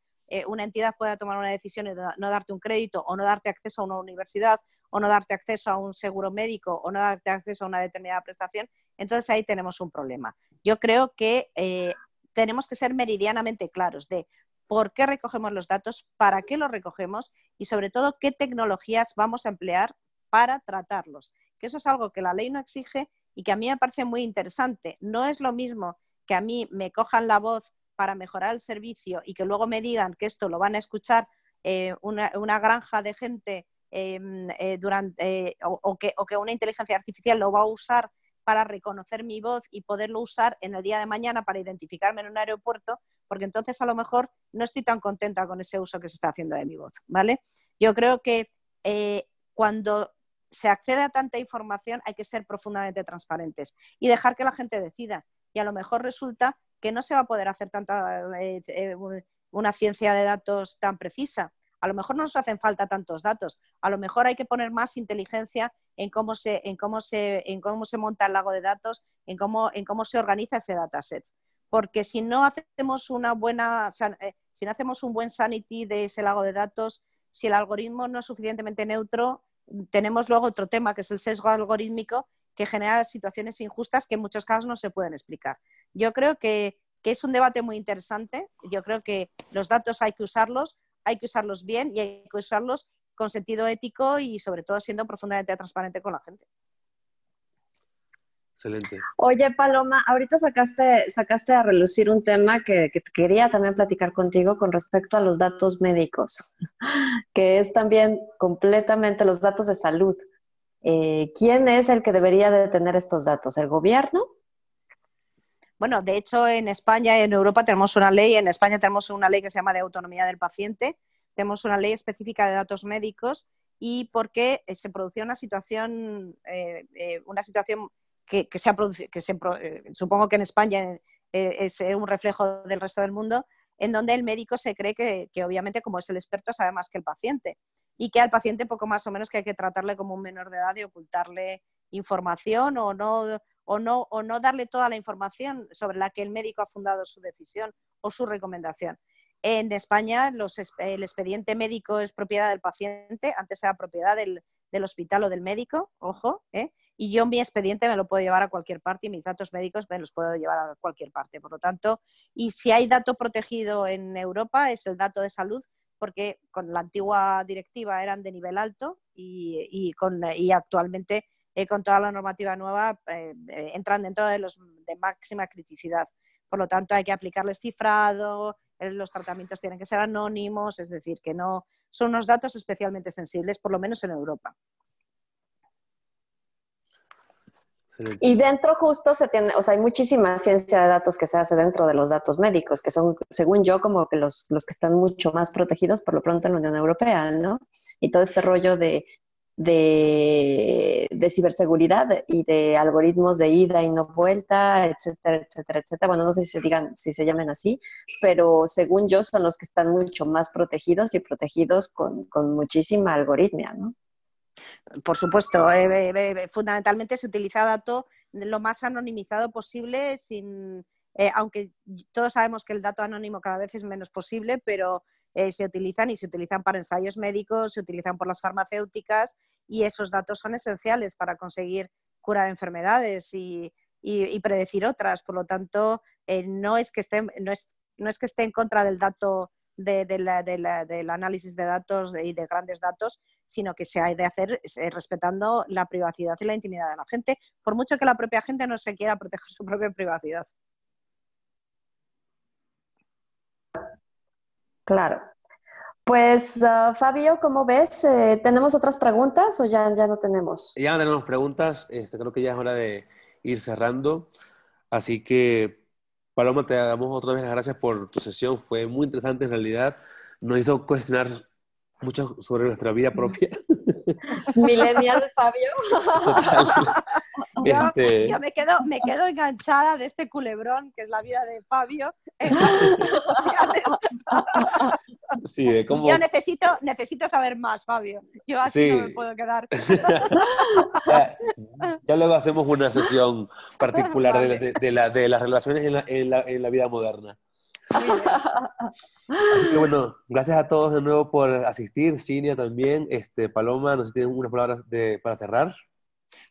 una entidad pueda tomar una decisión y no darte un crédito o no darte acceso a una universidad o no darte acceso a un seguro médico o no darte acceso a una determinada prestación, entonces ahí tenemos un problema. Yo creo que eh, tenemos que ser meridianamente claros de por qué recogemos los datos, para qué los recogemos y sobre todo qué tecnologías vamos a emplear para tratarlos. Que eso es algo que la ley no exige y que a mí me parece muy interesante. No es lo mismo que a mí me cojan la voz para mejorar el servicio y que luego me digan que esto lo van a escuchar eh, una, granja de gente eh, durante, eh, o, que, o, que, una inteligencia artificial lo va a usar para reconocer mi voz y poderlo usar en el día de mañana para identificarme en un aeropuerto, porque entonces a lo mejor no estoy tan contenta con ese uso que se está haciendo de mi voz, ¿vale? Yo creo que eh, cuando se accede a tanta información hay que ser profundamente transparentes y dejar que la gente decida. Y a lo mejor resulta que no se va a poder hacer tanta una ciencia de datos tan precisa a lo mejor no nos hacen falta tantos datos, a lo mejor hay que poner más inteligencia en cómo se, en cómo se, en cómo se monta el lago de datos, en cómo, se organiza ese dataset. Porque si no hacemos una buena, eh, si no hacemos un buen sanity de ese lago de datos, si el algoritmo no es suficientemente neutro, tenemos luego otro tema que es el sesgo algorítmico que genera situaciones injustas que en muchos casos no se pueden explicar. Yo creo que es un debate muy interesante. Yo creo que los datos hay que usarlos, hay que usarlos bien y hay que usarlos con sentido ético y sobre todo siendo profundamente transparente con la gente. Excelente. Oye, Paloma, ahorita sacaste, sacaste a relucir un tema que, quería también platicar contigo con respecto a los datos médicos, que es también completamente los datos de salud. Eh, ¿Quién es el que debería de tener estos datos? ¿El gobierno? Bueno, de hecho, en España y en Europa tenemos una ley, en España tenemos una ley que se llama de autonomía del paciente, tenemos una ley específica de datos médicos y porque eh, se producía una situación, eh, eh, una situación que, se ha producido, que se, supongo que en España es un reflejo del resto del mundo, en donde el médico se cree que, que, obviamente como es el experto sabe más que el paciente y que al paciente poco más o menos que hay que tratarle como un menor de edad y ocultarle información o no o no, darle toda la información sobre la que el médico ha fundado su decisión o su recomendación. En España el expediente médico es propiedad del paciente, antes era propiedad del, hospital o del médico, ojo, ¿eh? y yo mi expediente me lo puedo llevar a cualquier parte y mis datos médicos me los puedo llevar a cualquier parte. Por lo tanto, y si hay dato protegido en Europa es el dato de salud, porque con la antigua directiva eran de nivel alto y, con, y actualmente eh, con toda la normativa nueva eh, eh, entran dentro de los de máxima criticidad. Por lo tanto, hay que aplicarles cifrado, los tratamientos tienen que ser anónimos, es decir, que no son unos datos especialmente sensibles, por lo menos en Europa. Y dentro justo se tiene, o sea, hay muchísima ciencia de datos que se hace dentro de los datos médicos, que son, según yo, como que los, los que están mucho más protegidos por lo pronto en la Unión Europea, ¿no? Y todo este rollo de de, ciberseguridad y de algoritmos de ida y no vuelta, etcétera, etcétera, etcétera. Bueno, no sé si se digan, si se llaman así, pero según yo son los que están mucho más protegidos y protegidos con, muchísima algoritmia, ¿no? Por supuesto, eh, eh, eh, fundamentalmente se utiliza dato lo más anonimizado posible, sin, aunque todos sabemos que el dato anónimo cada vez es menos posible, pero eh, se utilizan y se utilizan para ensayos médicos, se utilizan por las farmacéuticas y esos datos son esenciales para conseguir curar enfermedades y, predecir otras. Por lo tanto, eh, no, es que esté, no, es, no es que esté en contra del dato de, del análisis de datos y de grandes datos, sino que se ha de hacer eh, respetando la privacidad y la intimidad de la gente, por mucho que la propia gente no se quiera proteger su propia privacidad. Claro. Pues ah, Fabio, ¿cómo ves? Eh, ¿Tenemos otras preguntas o ya, ya no tenemos? Ya no tenemos preguntas, este, creo que ya es hora de ir cerrando. Así que, Paloma, te damos otra vez las gracias por tu sesión, fue muy interesante en realidad. Nos hizo cuestionar mucho sobre nuestra vida propia. Millennial Fabio. Este yo, me, quedo, me quedo enganchada de este culebrón que es la vida de Fabio. sí. Yo necesito, necesito saber más, Fabio. Yo así no me puedo quedar. ya, luego hacemos una sesión particular de, de, la, de, las relaciones en la, en la, en la vida moderna. Así que bueno, gracias a todos de nuevo por asistir, Cinia también, este, Paloma, no sé si tienen unas palabras de, para cerrar.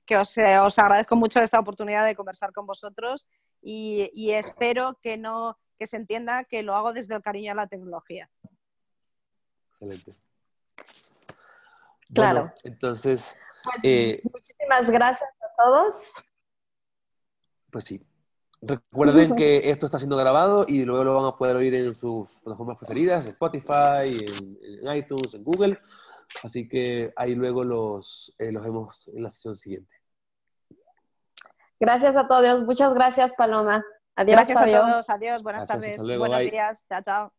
Que os, eh, os, agradezco mucho esta oportunidad de conversar con vosotros y, y, espero que no que se entienda que lo hago desde el cariño a la tecnología. Excelente. Claro. entonces. Pues, eh, muchísimas gracias a todos. Pues sí. Recuerden que esto está siendo grabado y luego lo van a poder oír en sus plataformas preferidas, Spotify, en, iTunes, en Google. Así que ahí luego los, eh, los vemos en la sesión siguiente. Gracias a todos. Muchas gracias, Paloma. Adiós, Gracias a todos. Adiós. Buenas tardes. Buenos días. Chao, chao.